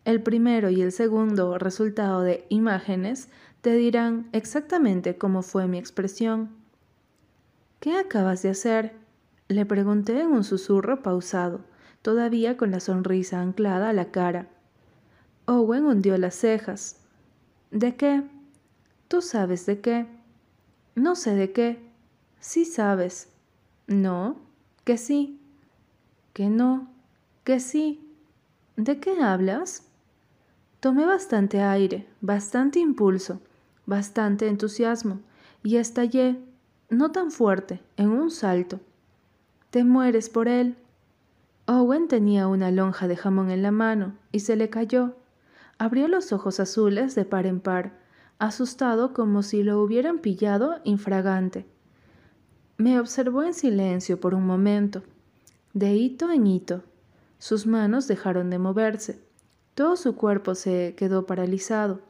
el primero y el segundo resultado de imágenes te dirán exactamente cómo fue mi expresión. ¿Qué acabas de hacer? Le pregunté en un susurro pausado, todavía con la sonrisa anclada a la cara. Owen hundió las cejas. ¿De qué? Tú sabes de qué. No sé de qué. Sí sabes. No, que sí. Que no, que sí. ¿De qué hablas? Tomé bastante aire, bastante impulso, bastante entusiasmo, y estallé, no tan fuerte, en un salto. Te mueres por él. Owen tenía una lonja de jamón en la mano y se le cayó. Abrió los ojos azules de par en par, asustado como si lo hubieran pillado infragante. Me observó en silencio por un momento, de hito en hito. Sus manos dejaron de moverse todo su cuerpo se quedó paralizado.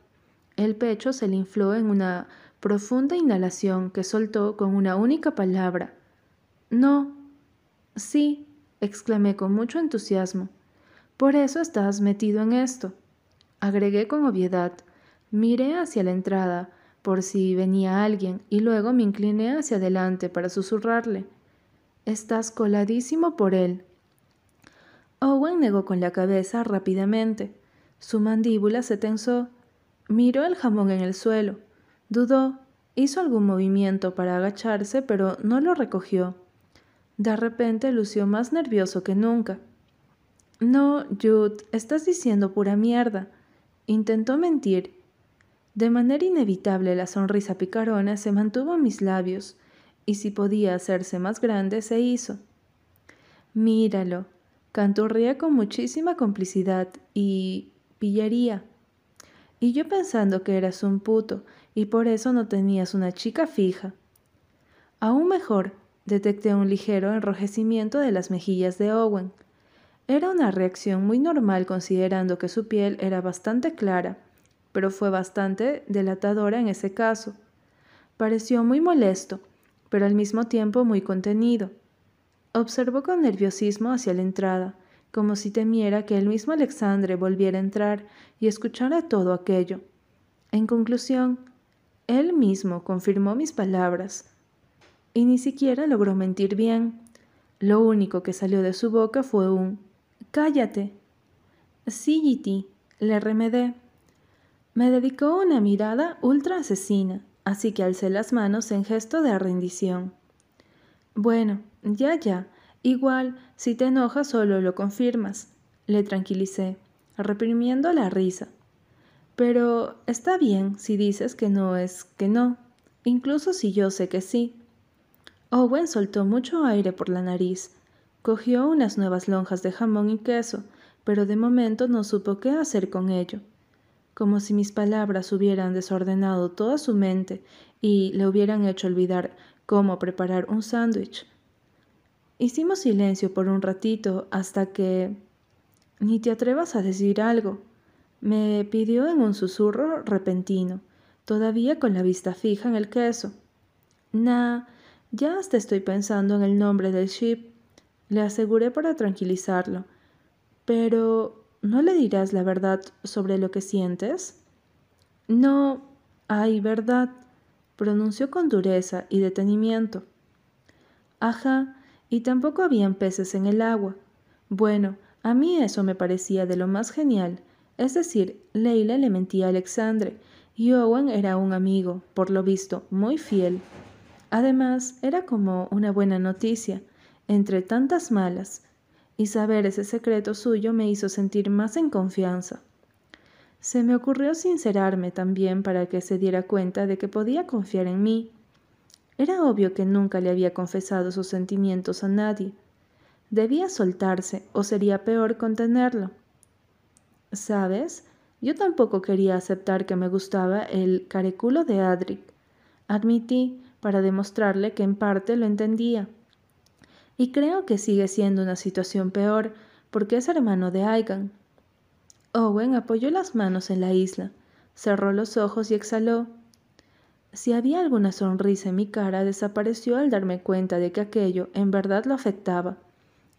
El pecho se le infló en una profunda inhalación que soltó con una única palabra. No. Sí, exclamé con mucho entusiasmo. Por eso estás metido en esto. Agregué con obviedad. Miré hacia la entrada por si venía alguien y luego me incliné hacia adelante para susurrarle. Estás coladísimo por él. Owen negó con la cabeza rápidamente. Su mandíbula se tensó. Miró el jamón en el suelo. Dudó. Hizo algún movimiento para agacharse, pero no lo recogió. De repente lució más nervioso que nunca. No, Jude, estás diciendo pura mierda. Intentó mentir. De manera inevitable la sonrisa picarona se mantuvo en mis labios, y si podía hacerse más grande, se hizo. Míralo, canturría con muchísima complicidad y pillaría. Y yo pensando que eras un puto y por eso no tenías una chica fija. Aún mejor, detecté un ligero enrojecimiento de las mejillas de Owen. Era una reacción muy normal considerando que su piel era bastante clara, pero fue bastante delatadora en ese caso. Pareció muy molesto, pero al mismo tiempo muy contenido. Observó con nerviosismo hacia la entrada, como si temiera que el mismo Alexandre volviera a entrar y escuchara todo aquello. En conclusión, él mismo confirmó mis palabras, y ni siquiera logró mentir bien. Lo único que salió de su boca fue un Cállate. Sí, Giti, le remedé. Me dedicó una mirada ultra asesina, así que alcé las manos en gesto de rendición. Bueno, ya, ya, igual, si te enojas solo lo confirmas, le tranquilicé, reprimiendo la risa. Pero está bien si dices que no es que no, incluso si yo sé que sí. Owen soltó mucho aire por la nariz, cogió unas nuevas lonjas de jamón y queso, pero de momento no supo qué hacer con ello como si mis palabras hubieran desordenado toda su mente y le hubieran hecho olvidar cómo preparar un sándwich. Hicimos silencio por un ratito hasta que... Ni te atrevas a decir algo, me pidió en un susurro repentino, todavía con la vista fija en el queso. Nah, ya hasta estoy pensando en el nombre del ship, le aseguré para tranquilizarlo. Pero ¿No le dirás la verdad sobre lo que sientes? No hay verdad, pronunció con dureza y detenimiento. Ajá, y tampoco habían peces en el agua. Bueno, a mí eso me parecía de lo más genial. Es decir, Leila le mentía a Alexandre, y Owen era un amigo, por lo visto, muy fiel. Además, era como una buena noticia, entre tantas malas, y saber ese secreto suyo me hizo sentir más en confianza. Se me ocurrió sincerarme también para que se diera cuenta de que podía confiar en mí. Era obvio que nunca le había confesado sus sentimientos a nadie. Debía soltarse o sería peor contenerlo. ¿Sabes? Yo tampoco quería aceptar que me gustaba el careculo de Adric. Admití, para demostrarle que en parte lo entendía. Y creo que sigue siendo una situación peor porque es hermano de Aigan. Owen apoyó las manos en la isla, cerró los ojos y exhaló. Si había alguna sonrisa en mi cara, desapareció al darme cuenta de que aquello en verdad lo afectaba,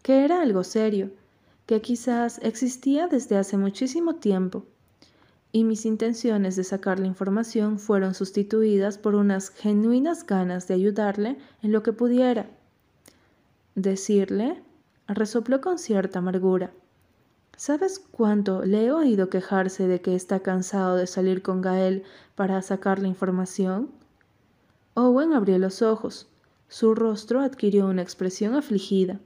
que era algo serio, que quizás existía desde hace muchísimo tiempo, y mis intenciones de sacar la información fueron sustituidas por unas genuinas ganas de ayudarle en lo que pudiera. Decirle, resopló con cierta amargura. ¿Sabes cuánto le he oído quejarse de que está cansado de salir con Gael para sacar la información? Owen abrió los ojos. Su rostro adquirió una expresión afligida.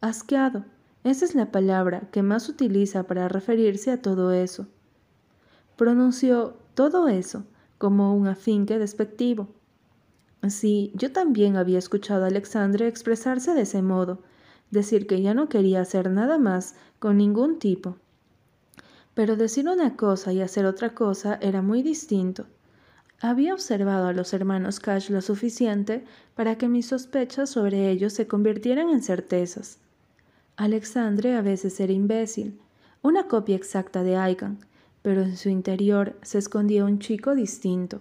Asqueado. Esa es la palabra que más utiliza para referirse a todo eso. Pronunció todo eso como un afinque despectivo. Sí, yo también había escuchado a Alexandre expresarse de ese modo, decir que ya no quería hacer nada más con ningún tipo. Pero decir una cosa y hacer otra cosa era muy distinto. Había observado a los hermanos Cash lo suficiente para que mis sospechas sobre ellos se convirtieran en certezas. Alexandre a veces era imbécil, una copia exacta de Aigan, pero en su interior se escondía un chico distinto.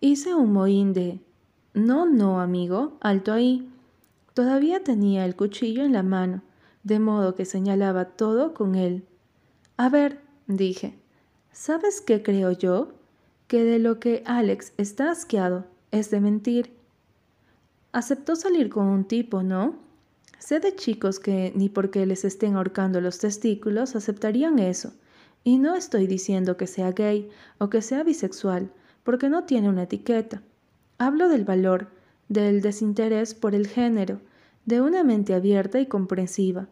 Hice un mohín de... No, no, amigo, alto ahí. Todavía tenía el cuchillo en la mano, de modo que señalaba todo con él. A ver, dije, ¿sabes qué creo yo? Que de lo que Alex está asqueado es de mentir. Aceptó salir con un tipo, ¿no? Sé de chicos que ni porque les estén ahorcando los testículos aceptarían eso. Y no estoy diciendo que sea gay o que sea bisexual, porque no tiene una etiqueta. Hablo del valor, del desinterés por el género, de una mente abierta y comprensiva.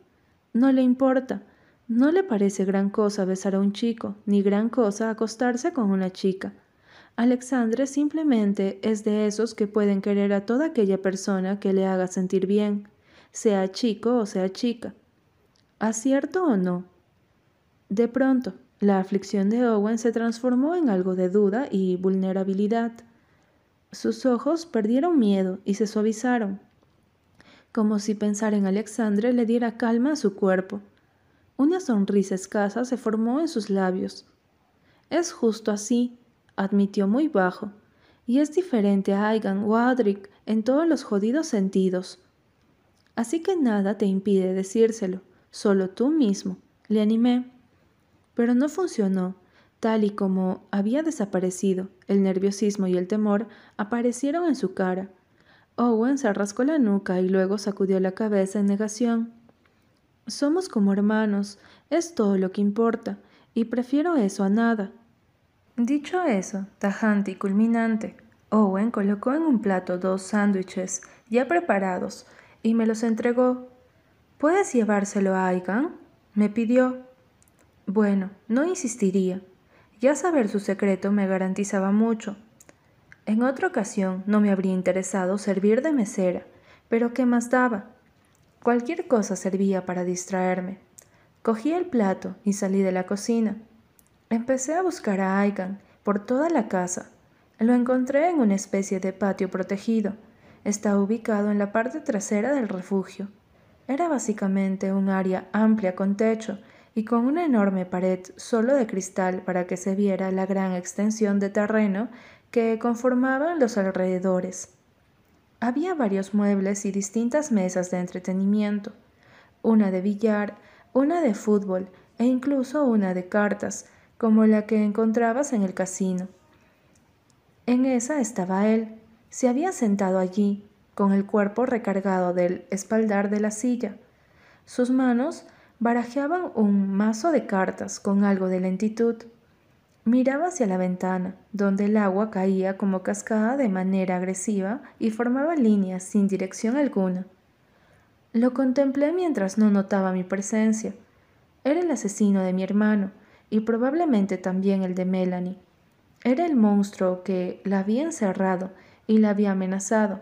No le importa, no le parece gran cosa besar a un chico, ni gran cosa acostarse con una chica. Alexandre simplemente es de esos que pueden querer a toda aquella persona que le haga sentir bien, sea chico o sea chica. ¿Acierto o no? De pronto, la aflicción de Owen se transformó en algo de duda y vulnerabilidad. Sus ojos perdieron miedo y se suavizaron, como si pensar en Alexandre le diera calma a su cuerpo. Una sonrisa escasa se formó en sus labios. Es justo así, admitió muy bajo, y es diferente a Aigan o Adric en todos los jodidos sentidos. Así que nada te impide decírselo, solo tú mismo, le animé. Pero no funcionó. Tal y como había desaparecido, el nerviosismo y el temor aparecieron en su cara. Owen se rascó la nuca y luego sacudió la cabeza en negación. Somos como hermanos, es todo lo que importa, y prefiero eso a nada. Dicho eso, tajante y culminante, Owen colocó en un plato dos sándwiches ya preparados y me los entregó. ¿Puedes llevárselo a Aigan? me pidió. Bueno, no insistiría. Ya saber su secreto me garantizaba mucho. En otra ocasión no me habría interesado servir de mesera, pero ¿qué más daba? Cualquier cosa servía para distraerme. Cogí el plato y salí de la cocina. Empecé a buscar a Aigan por toda la casa. Lo encontré en una especie de patio protegido. Está ubicado en la parte trasera del refugio. Era básicamente un área amplia con techo y con una enorme pared solo de cristal para que se viera la gran extensión de terreno que conformaban los alrededores. Había varios muebles y distintas mesas de entretenimiento, una de billar, una de fútbol e incluso una de cartas, como la que encontrabas en el casino. En esa estaba él. Se había sentado allí, con el cuerpo recargado del espaldar de la silla. Sus manos barajeaban un mazo de cartas con algo de lentitud. Miraba hacia la ventana, donde el agua caía como cascada de manera agresiva y formaba líneas sin dirección alguna. Lo contemplé mientras no notaba mi presencia. Era el asesino de mi hermano, y probablemente también el de Melanie. Era el monstruo que la había encerrado y la había amenazado.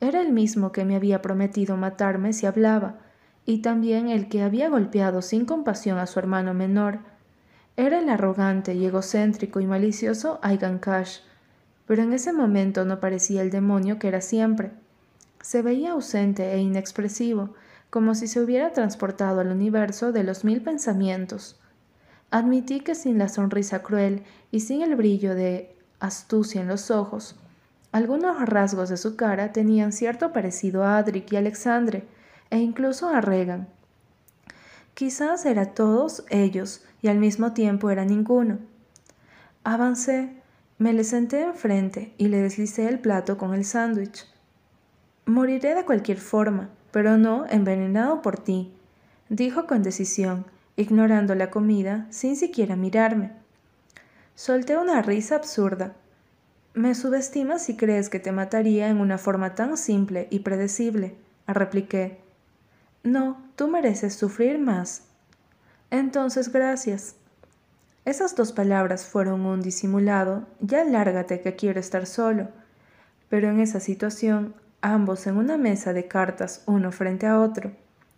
Era el mismo que me había prometido matarme si hablaba, y también el que había golpeado sin compasión a su hermano menor. Era el arrogante y egocéntrico y malicioso Aigan Cash, pero en ese momento no parecía el demonio que era siempre. Se veía ausente e inexpresivo, como si se hubiera transportado al universo de los mil pensamientos. Admití que sin la sonrisa cruel y sin el brillo de astucia en los ojos, algunos rasgos de su cara tenían cierto parecido a Adric y Alexandre, e incluso a Regan. Quizás era todos ellos y al mismo tiempo era ninguno. Avancé, me le senté enfrente y le deslicé el plato con el sándwich. Moriré de cualquier forma, pero no envenenado por ti, dijo con decisión, ignorando la comida sin siquiera mirarme. Solté una risa absurda. Me subestimas si crees que te mataría en una forma tan simple y predecible, repliqué. No, tú mereces sufrir más. Entonces, gracias. Esas dos palabras fueron un disimulado, ya lárgate que quiero estar solo. Pero en esa situación, ambos en una mesa de cartas uno frente a otro,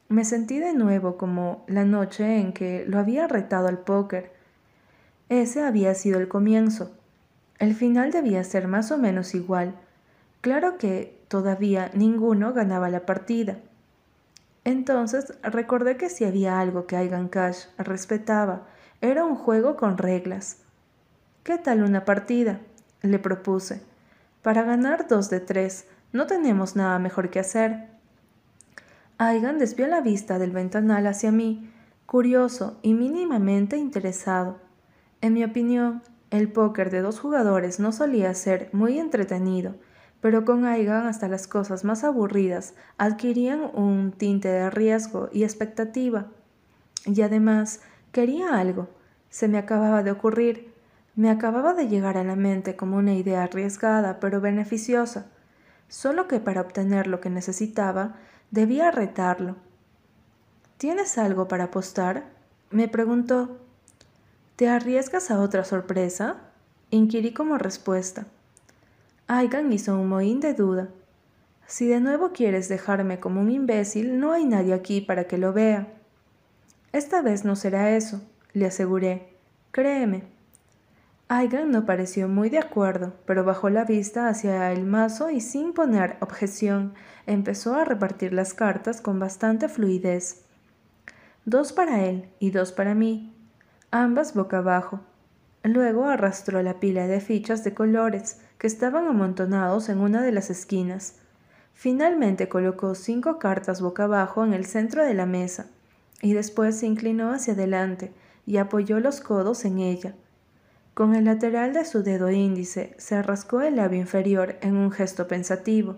me sentí de nuevo como la noche en que lo había retado al póker. Ese había sido el comienzo. El final debía ser más o menos igual. Claro que todavía ninguno ganaba la partida. Entonces recordé que si había algo que Aigan Cash respetaba, era un juego con reglas. ¿Qué tal una partida? le propuse. Para ganar dos de tres, no tenemos nada mejor que hacer. Aigan desvió la vista del ventanal hacia mí, curioso y mínimamente interesado. En mi opinión, el póker de dos jugadores no solía ser muy entretenido, pero con Aigan hasta las cosas más aburridas adquirían un tinte de riesgo y expectativa. Y además quería algo. Se me acababa de ocurrir. Me acababa de llegar a la mente como una idea arriesgada pero beneficiosa. Solo que para obtener lo que necesitaba debía retarlo. ¿Tienes algo para apostar? me preguntó. ¿Te arriesgas a otra sorpresa? inquirí como respuesta. Aigan hizo un mohín de duda. Si de nuevo quieres dejarme como un imbécil, no hay nadie aquí para que lo vea. Esta vez no será eso, le aseguré. Créeme. Aigan no pareció muy de acuerdo, pero bajó la vista hacia el mazo y sin poner objeción empezó a repartir las cartas con bastante fluidez. Dos para él y dos para mí, ambas boca abajo. Luego arrastró la pila de fichas de colores que estaban amontonados en una de las esquinas. Finalmente colocó cinco cartas boca abajo en el centro de la mesa y después se inclinó hacia adelante y apoyó los codos en ella. Con el lateral de su dedo índice se rascó el labio inferior en un gesto pensativo.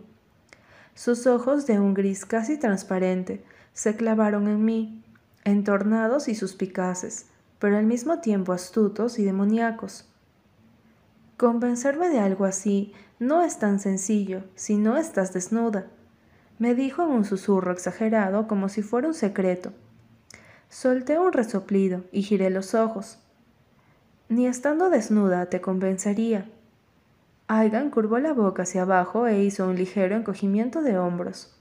Sus ojos de un gris casi transparente se clavaron en mí, entornados y suspicaces, pero al mismo tiempo astutos y demoníacos. Convencerme de algo así no es tan sencillo si no estás desnuda, me dijo en un susurro exagerado como si fuera un secreto. Solté un resoplido y giré los ojos. Ni estando desnuda te convencería. Aigan curvó la boca hacia abajo e hizo un ligero encogimiento de hombros.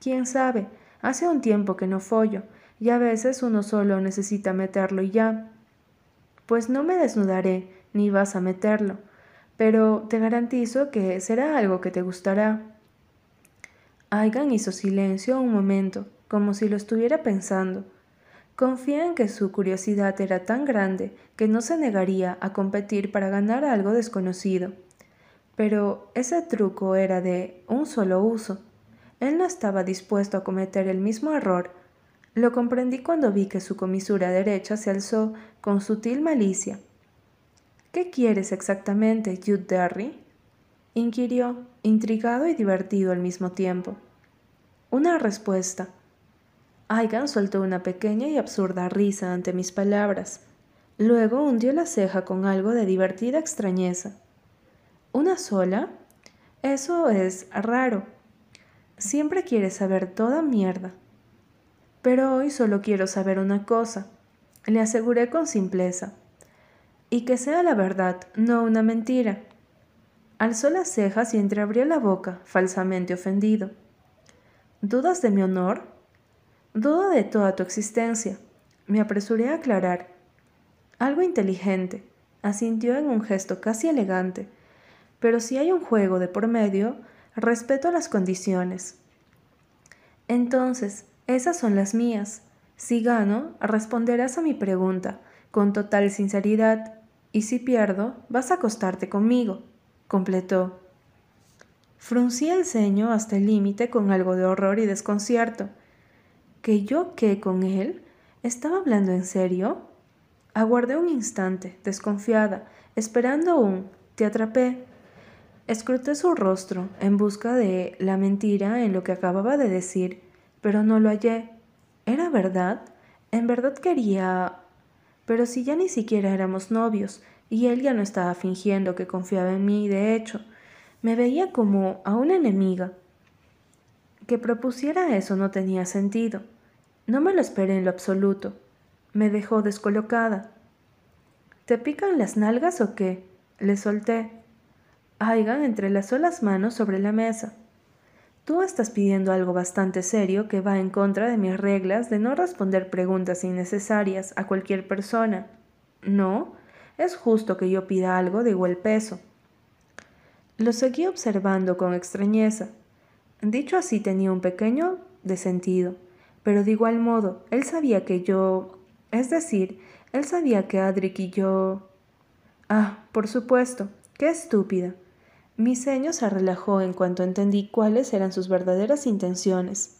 Quién sabe, hace un tiempo que no follo, y a veces uno solo necesita meterlo y ya. Pues no me desnudaré, ni vas a meterlo, pero te garantizo que será algo que te gustará. Aigan hizo silencio un momento, como si lo estuviera pensando. Confía en que su curiosidad era tan grande que no se negaría a competir para ganar algo desconocido. Pero ese truco era de un solo uso. Él no estaba dispuesto a cometer el mismo error. Lo comprendí cuando vi que su comisura derecha se alzó con sutil malicia ¿Qué quieres exactamente, Jude Derry? inquirió, intrigado y divertido al mismo tiempo. Una respuesta. Aigan soltó una pequeña y absurda risa ante mis palabras. Luego hundió la ceja con algo de divertida extrañeza. ¿Una sola? Eso es raro. Siempre quieres saber toda mierda. Pero hoy solo quiero saber una cosa, le aseguré con simpleza y que sea la verdad, no una mentira. Alzó las cejas y entreabrió la boca, falsamente ofendido. ¿Dudas de mi honor? Dudo de toda tu existencia. Me apresuré a aclarar. Algo inteligente, asintió en un gesto casi elegante. Pero si hay un juego de por medio, respeto las condiciones. Entonces, esas son las mías. Si gano, responderás a mi pregunta, con total sinceridad, y si pierdo, vas a acostarte conmigo, completó. Fruncí el ceño hasta el límite con algo de horror y desconcierto. ¿Que yo qué con él? ¿Estaba hablando en serio? Aguardé un instante, desconfiada, esperando un te atrapé. Escruté su rostro en busca de la mentira en lo que acababa de decir, pero no lo hallé. ¿Era verdad? ¿En verdad quería pero si ya ni siquiera éramos novios, y él ya no estaba fingiendo que confiaba en mí, de hecho, me veía como a una enemiga. Que propusiera eso no tenía sentido. No me lo esperé en lo absoluto. Me dejó descolocada. ¿Te pican las nalgas o qué? Le solté. Aigan entrelazó las manos sobre la mesa. Tú estás pidiendo algo bastante serio que va en contra de mis reglas de no responder preguntas innecesarias a cualquier persona. No, es justo que yo pida algo de igual peso. Lo seguí observando con extrañeza. Dicho así tenía un pequeño de sentido, pero de igual modo, él sabía que yo... Es decir, él sabía que Adric y yo... Ah, por supuesto, qué estúpida. Mi ceño se relajó en cuanto entendí cuáles eran sus verdaderas intenciones.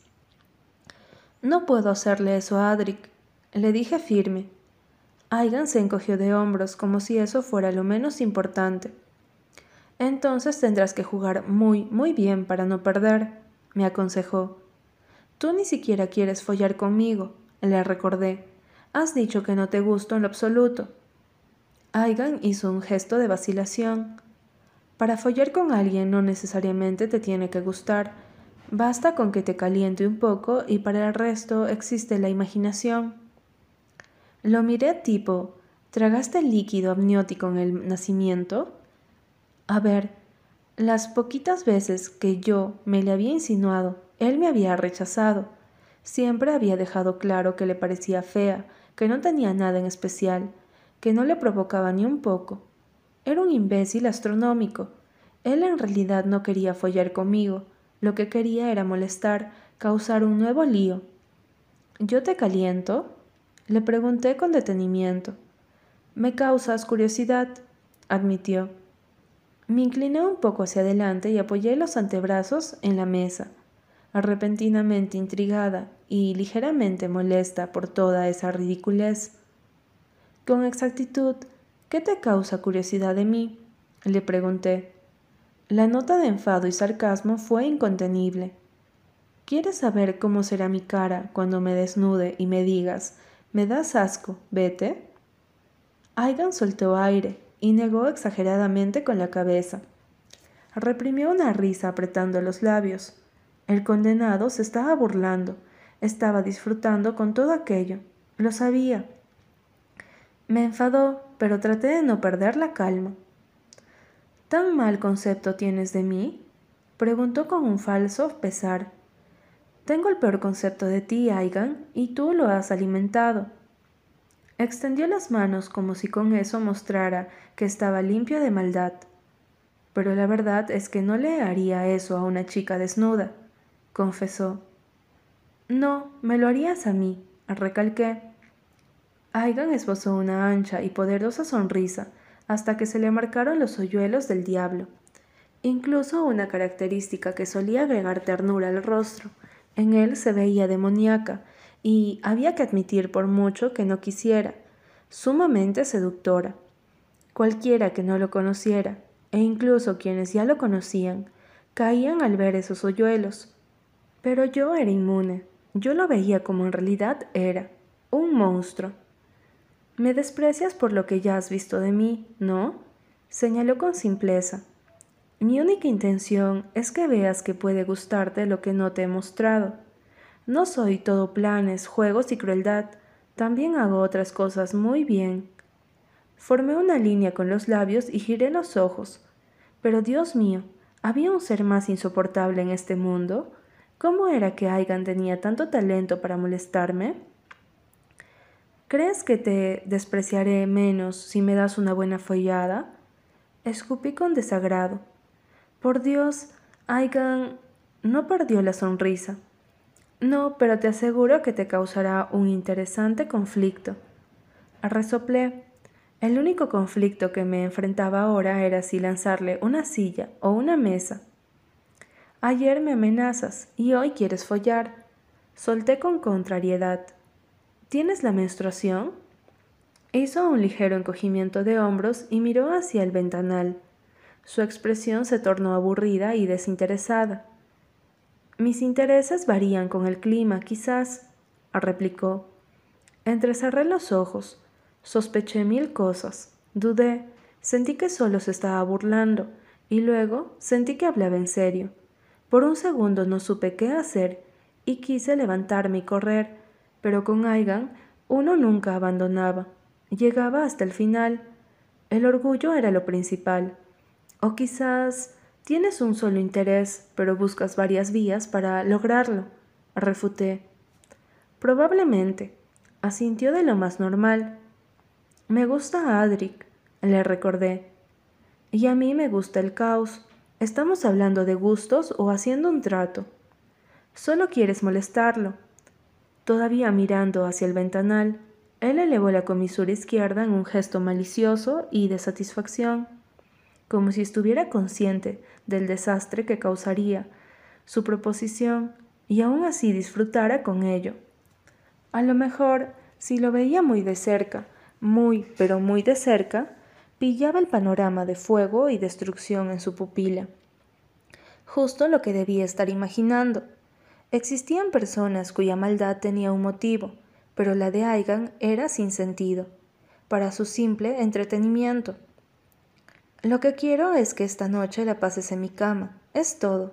No puedo hacerle eso a Adric, le dije firme. Aigan se encogió de hombros como si eso fuera lo menos importante. Entonces tendrás que jugar muy, muy bien para no perder, me aconsejó. Tú ni siquiera quieres follar conmigo, le recordé. Has dicho que no te gusto en lo absoluto. Aigan hizo un gesto de vacilación. Para follar con alguien no necesariamente te tiene que gustar, basta con que te caliente un poco y para el resto existe la imaginación. Lo miré tipo, ¿tragaste líquido amniótico en el nacimiento? A ver, las poquitas veces que yo me le había insinuado, él me había rechazado. Siempre había dejado claro que le parecía fea, que no tenía nada en especial, que no le provocaba ni un poco Era un imbécil astronómico. Él en realidad no quería follar conmigo, lo que quería era molestar, causar un nuevo lío. ¿Yo te caliento? Le pregunté con detenimiento. Me causas curiosidad, admitió. Me incliné un poco hacia adelante y apoyé los antebrazos en la mesa, repentinamente intrigada y ligeramente molesta por toda esa ridiculez. Con exactitud, ¿qué te causa curiosidad de mí? le pregunté. La nota de enfado y sarcasmo fue incontenible. ¿Quieres saber cómo será mi cara cuando me desnude y me digas, me das asco, vete? Aidan soltó aire y negó exageradamente con la cabeza. Reprimió una risa apretando los labios. El condenado se estaba burlando, estaba disfrutando con todo aquello. Lo sabía. Me enfadó, pero traté de no perder la calma. ¿Tan mal concepto tienes de mí? preguntó con un falso pesar. Tengo el peor concepto de ti, Aigan, y tú lo has alimentado. Extendió las manos como si con eso mostrara que estaba limpio de maldad. Pero la verdad es que no le haría eso a una chica desnuda, confesó. No, me lo harías a mí, recalqué. Aigan esbozó una ancha y poderosa sonrisa hasta que se le marcaron los hoyuelos del diablo. Incluso una característica que solía agregar ternura al rostro. En él se veía demoníaca, y había que admitir por mucho que no quisiera, sumamente seductora. Cualquiera que no lo conociera, e incluso quienes ya lo conocían, caían al ver esos hoyuelos. Pero yo era inmune, yo lo veía como en realidad era, un monstruo. Me desprecias por lo que ya has visto de mí, ¿no? señaló con simpleza. Mi única intención es que veas que puede gustarte lo que no te he mostrado. No soy todo planes, juegos y crueldad. También hago otras cosas muy bien. Formé una línea con los labios y giré los ojos. Pero Dios mío, ¿había un ser más insoportable en este mundo? ¿Cómo era que Aigan tenía tanto talento para molestarme? ¿Crees que te despreciaré menos si me das una buena follada? Escupí con desagrado. Por Dios, Aigan no perdió la sonrisa. No, pero te aseguro que te causará un interesante conflicto. Resoplé. El único conflicto que me enfrentaba ahora era si lanzarle una silla o una mesa. Ayer me amenazas y hoy quieres follar. Solté con contrariedad. ¿Tienes la menstruación? Hizo un ligero encogimiento de hombros y miró hacia el ventanal. Su expresión se tornó aburrida y desinteresada. Mis intereses varían con el clima, quizás, replicó. Entrecerré los ojos, sospeché mil cosas, dudé, sentí que solo se estaba burlando, y luego sentí que hablaba en serio. Por un segundo no supe qué hacer y quise levantarme y correr, pero con Aigan uno nunca abandonaba, llegaba hasta el final. El orgullo era lo principal. O quizás Tienes un solo interés, pero buscas varias vías para lograrlo, refuté. Probablemente, asintió de lo más normal. Me gusta Adric, le recordé. Y a mí me gusta el caos. ¿Estamos hablando de gustos o haciendo un trato? Solo quieres molestarlo. Todavía mirando hacia el ventanal, él elevó la comisura izquierda en un gesto malicioso y de satisfacción como si estuviera consciente del desastre que causaría su proposición y aún así disfrutara con ello. A lo mejor, si lo veía muy de cerca, muy, pero muy de cerca, pillaba el panorama de fuego y destrucción en su pupila. Justo lo que debía estar imaginando. Existían personas cuya maldad tenía un motivo, pero la de Aigan era sin sentido, para su simple entretenimiento. Lo que quiero es que esta noche la pases en mi cama, es todo,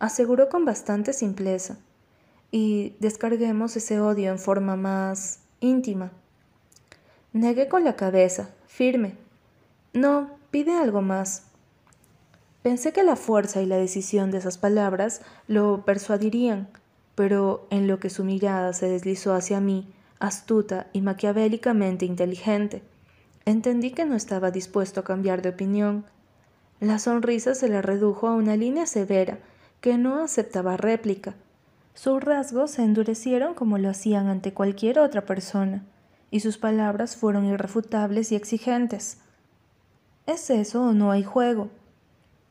aseguró con bastante simpleza, y descarguemos ese odio en forma más íntima. Negué con la cabeza, firme. No, pide algo más. Pensé que la fuerza y la decisión de esas palabras lo persuadirían, pero en lo que su mirada se deslizó hacia mí, astuta y maquiavélicamente inteligente, Entendí que no estaba dispuesto a cambiar de opinión. La sonrisa se le redujo a una línea severa que no aceptaba réplica. Sus rasgos se endurecieron como lo hacían ante cualquier otra persona, y sus palabras fueron irrefutables y exigentes. ¿Es eso o no hay juego?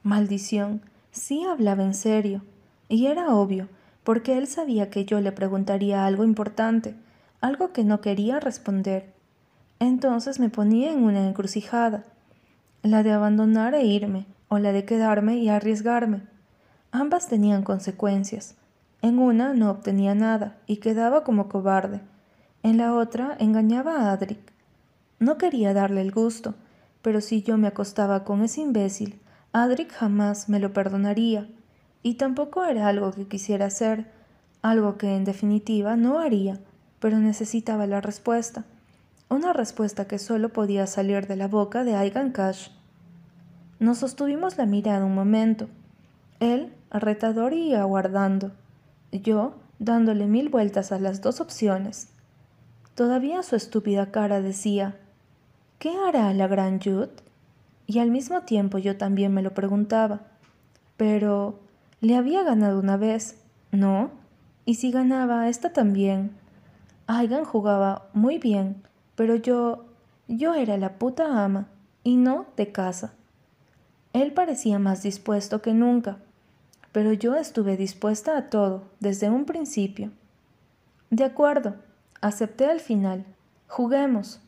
Maldición, sí hablaba en serio, y era obvio, porque él sabía que yo le preguntaría algo importante, algo que no quería responder. Entonces me ponía en una encrucijada, la de abandonar e irme, o la de quedarme y arriesgarme. Ambas tenían consecuencias. En una no obtenía nada y quedaba como cobarde. En la otra engañaba a Adric. No quería darle el gusto, pero si yo me acostaba con ese imbécil, Adric jamás me lo perdonaría. Y tampoco era algo que quisiera hacer, algo que en definitiva no haría, pero necesitaba la respuesta. Una respuesta que solo podía salir de la boca de Aigan Cash. Nos sostuvimos la mirada un momento. Él, retador y aguardando. Yo, dándole mil vueltas a las dos opciones. Todavía su estúpida cara decía, ¿qué hará la gran Jude? Y al mismo tiempo yo también me lo preguntaba. Pero, le había ganado una vez, ¿no? Y si ganaba esta también. Aigan jugaba muy bien, pero yo, yo era la puta ama, y no de casa. Él parecía más dispuesto que nunca, pero yo estuve dispuesta a todo desde un principio. De acuerdo, acepté al final. Juguemos.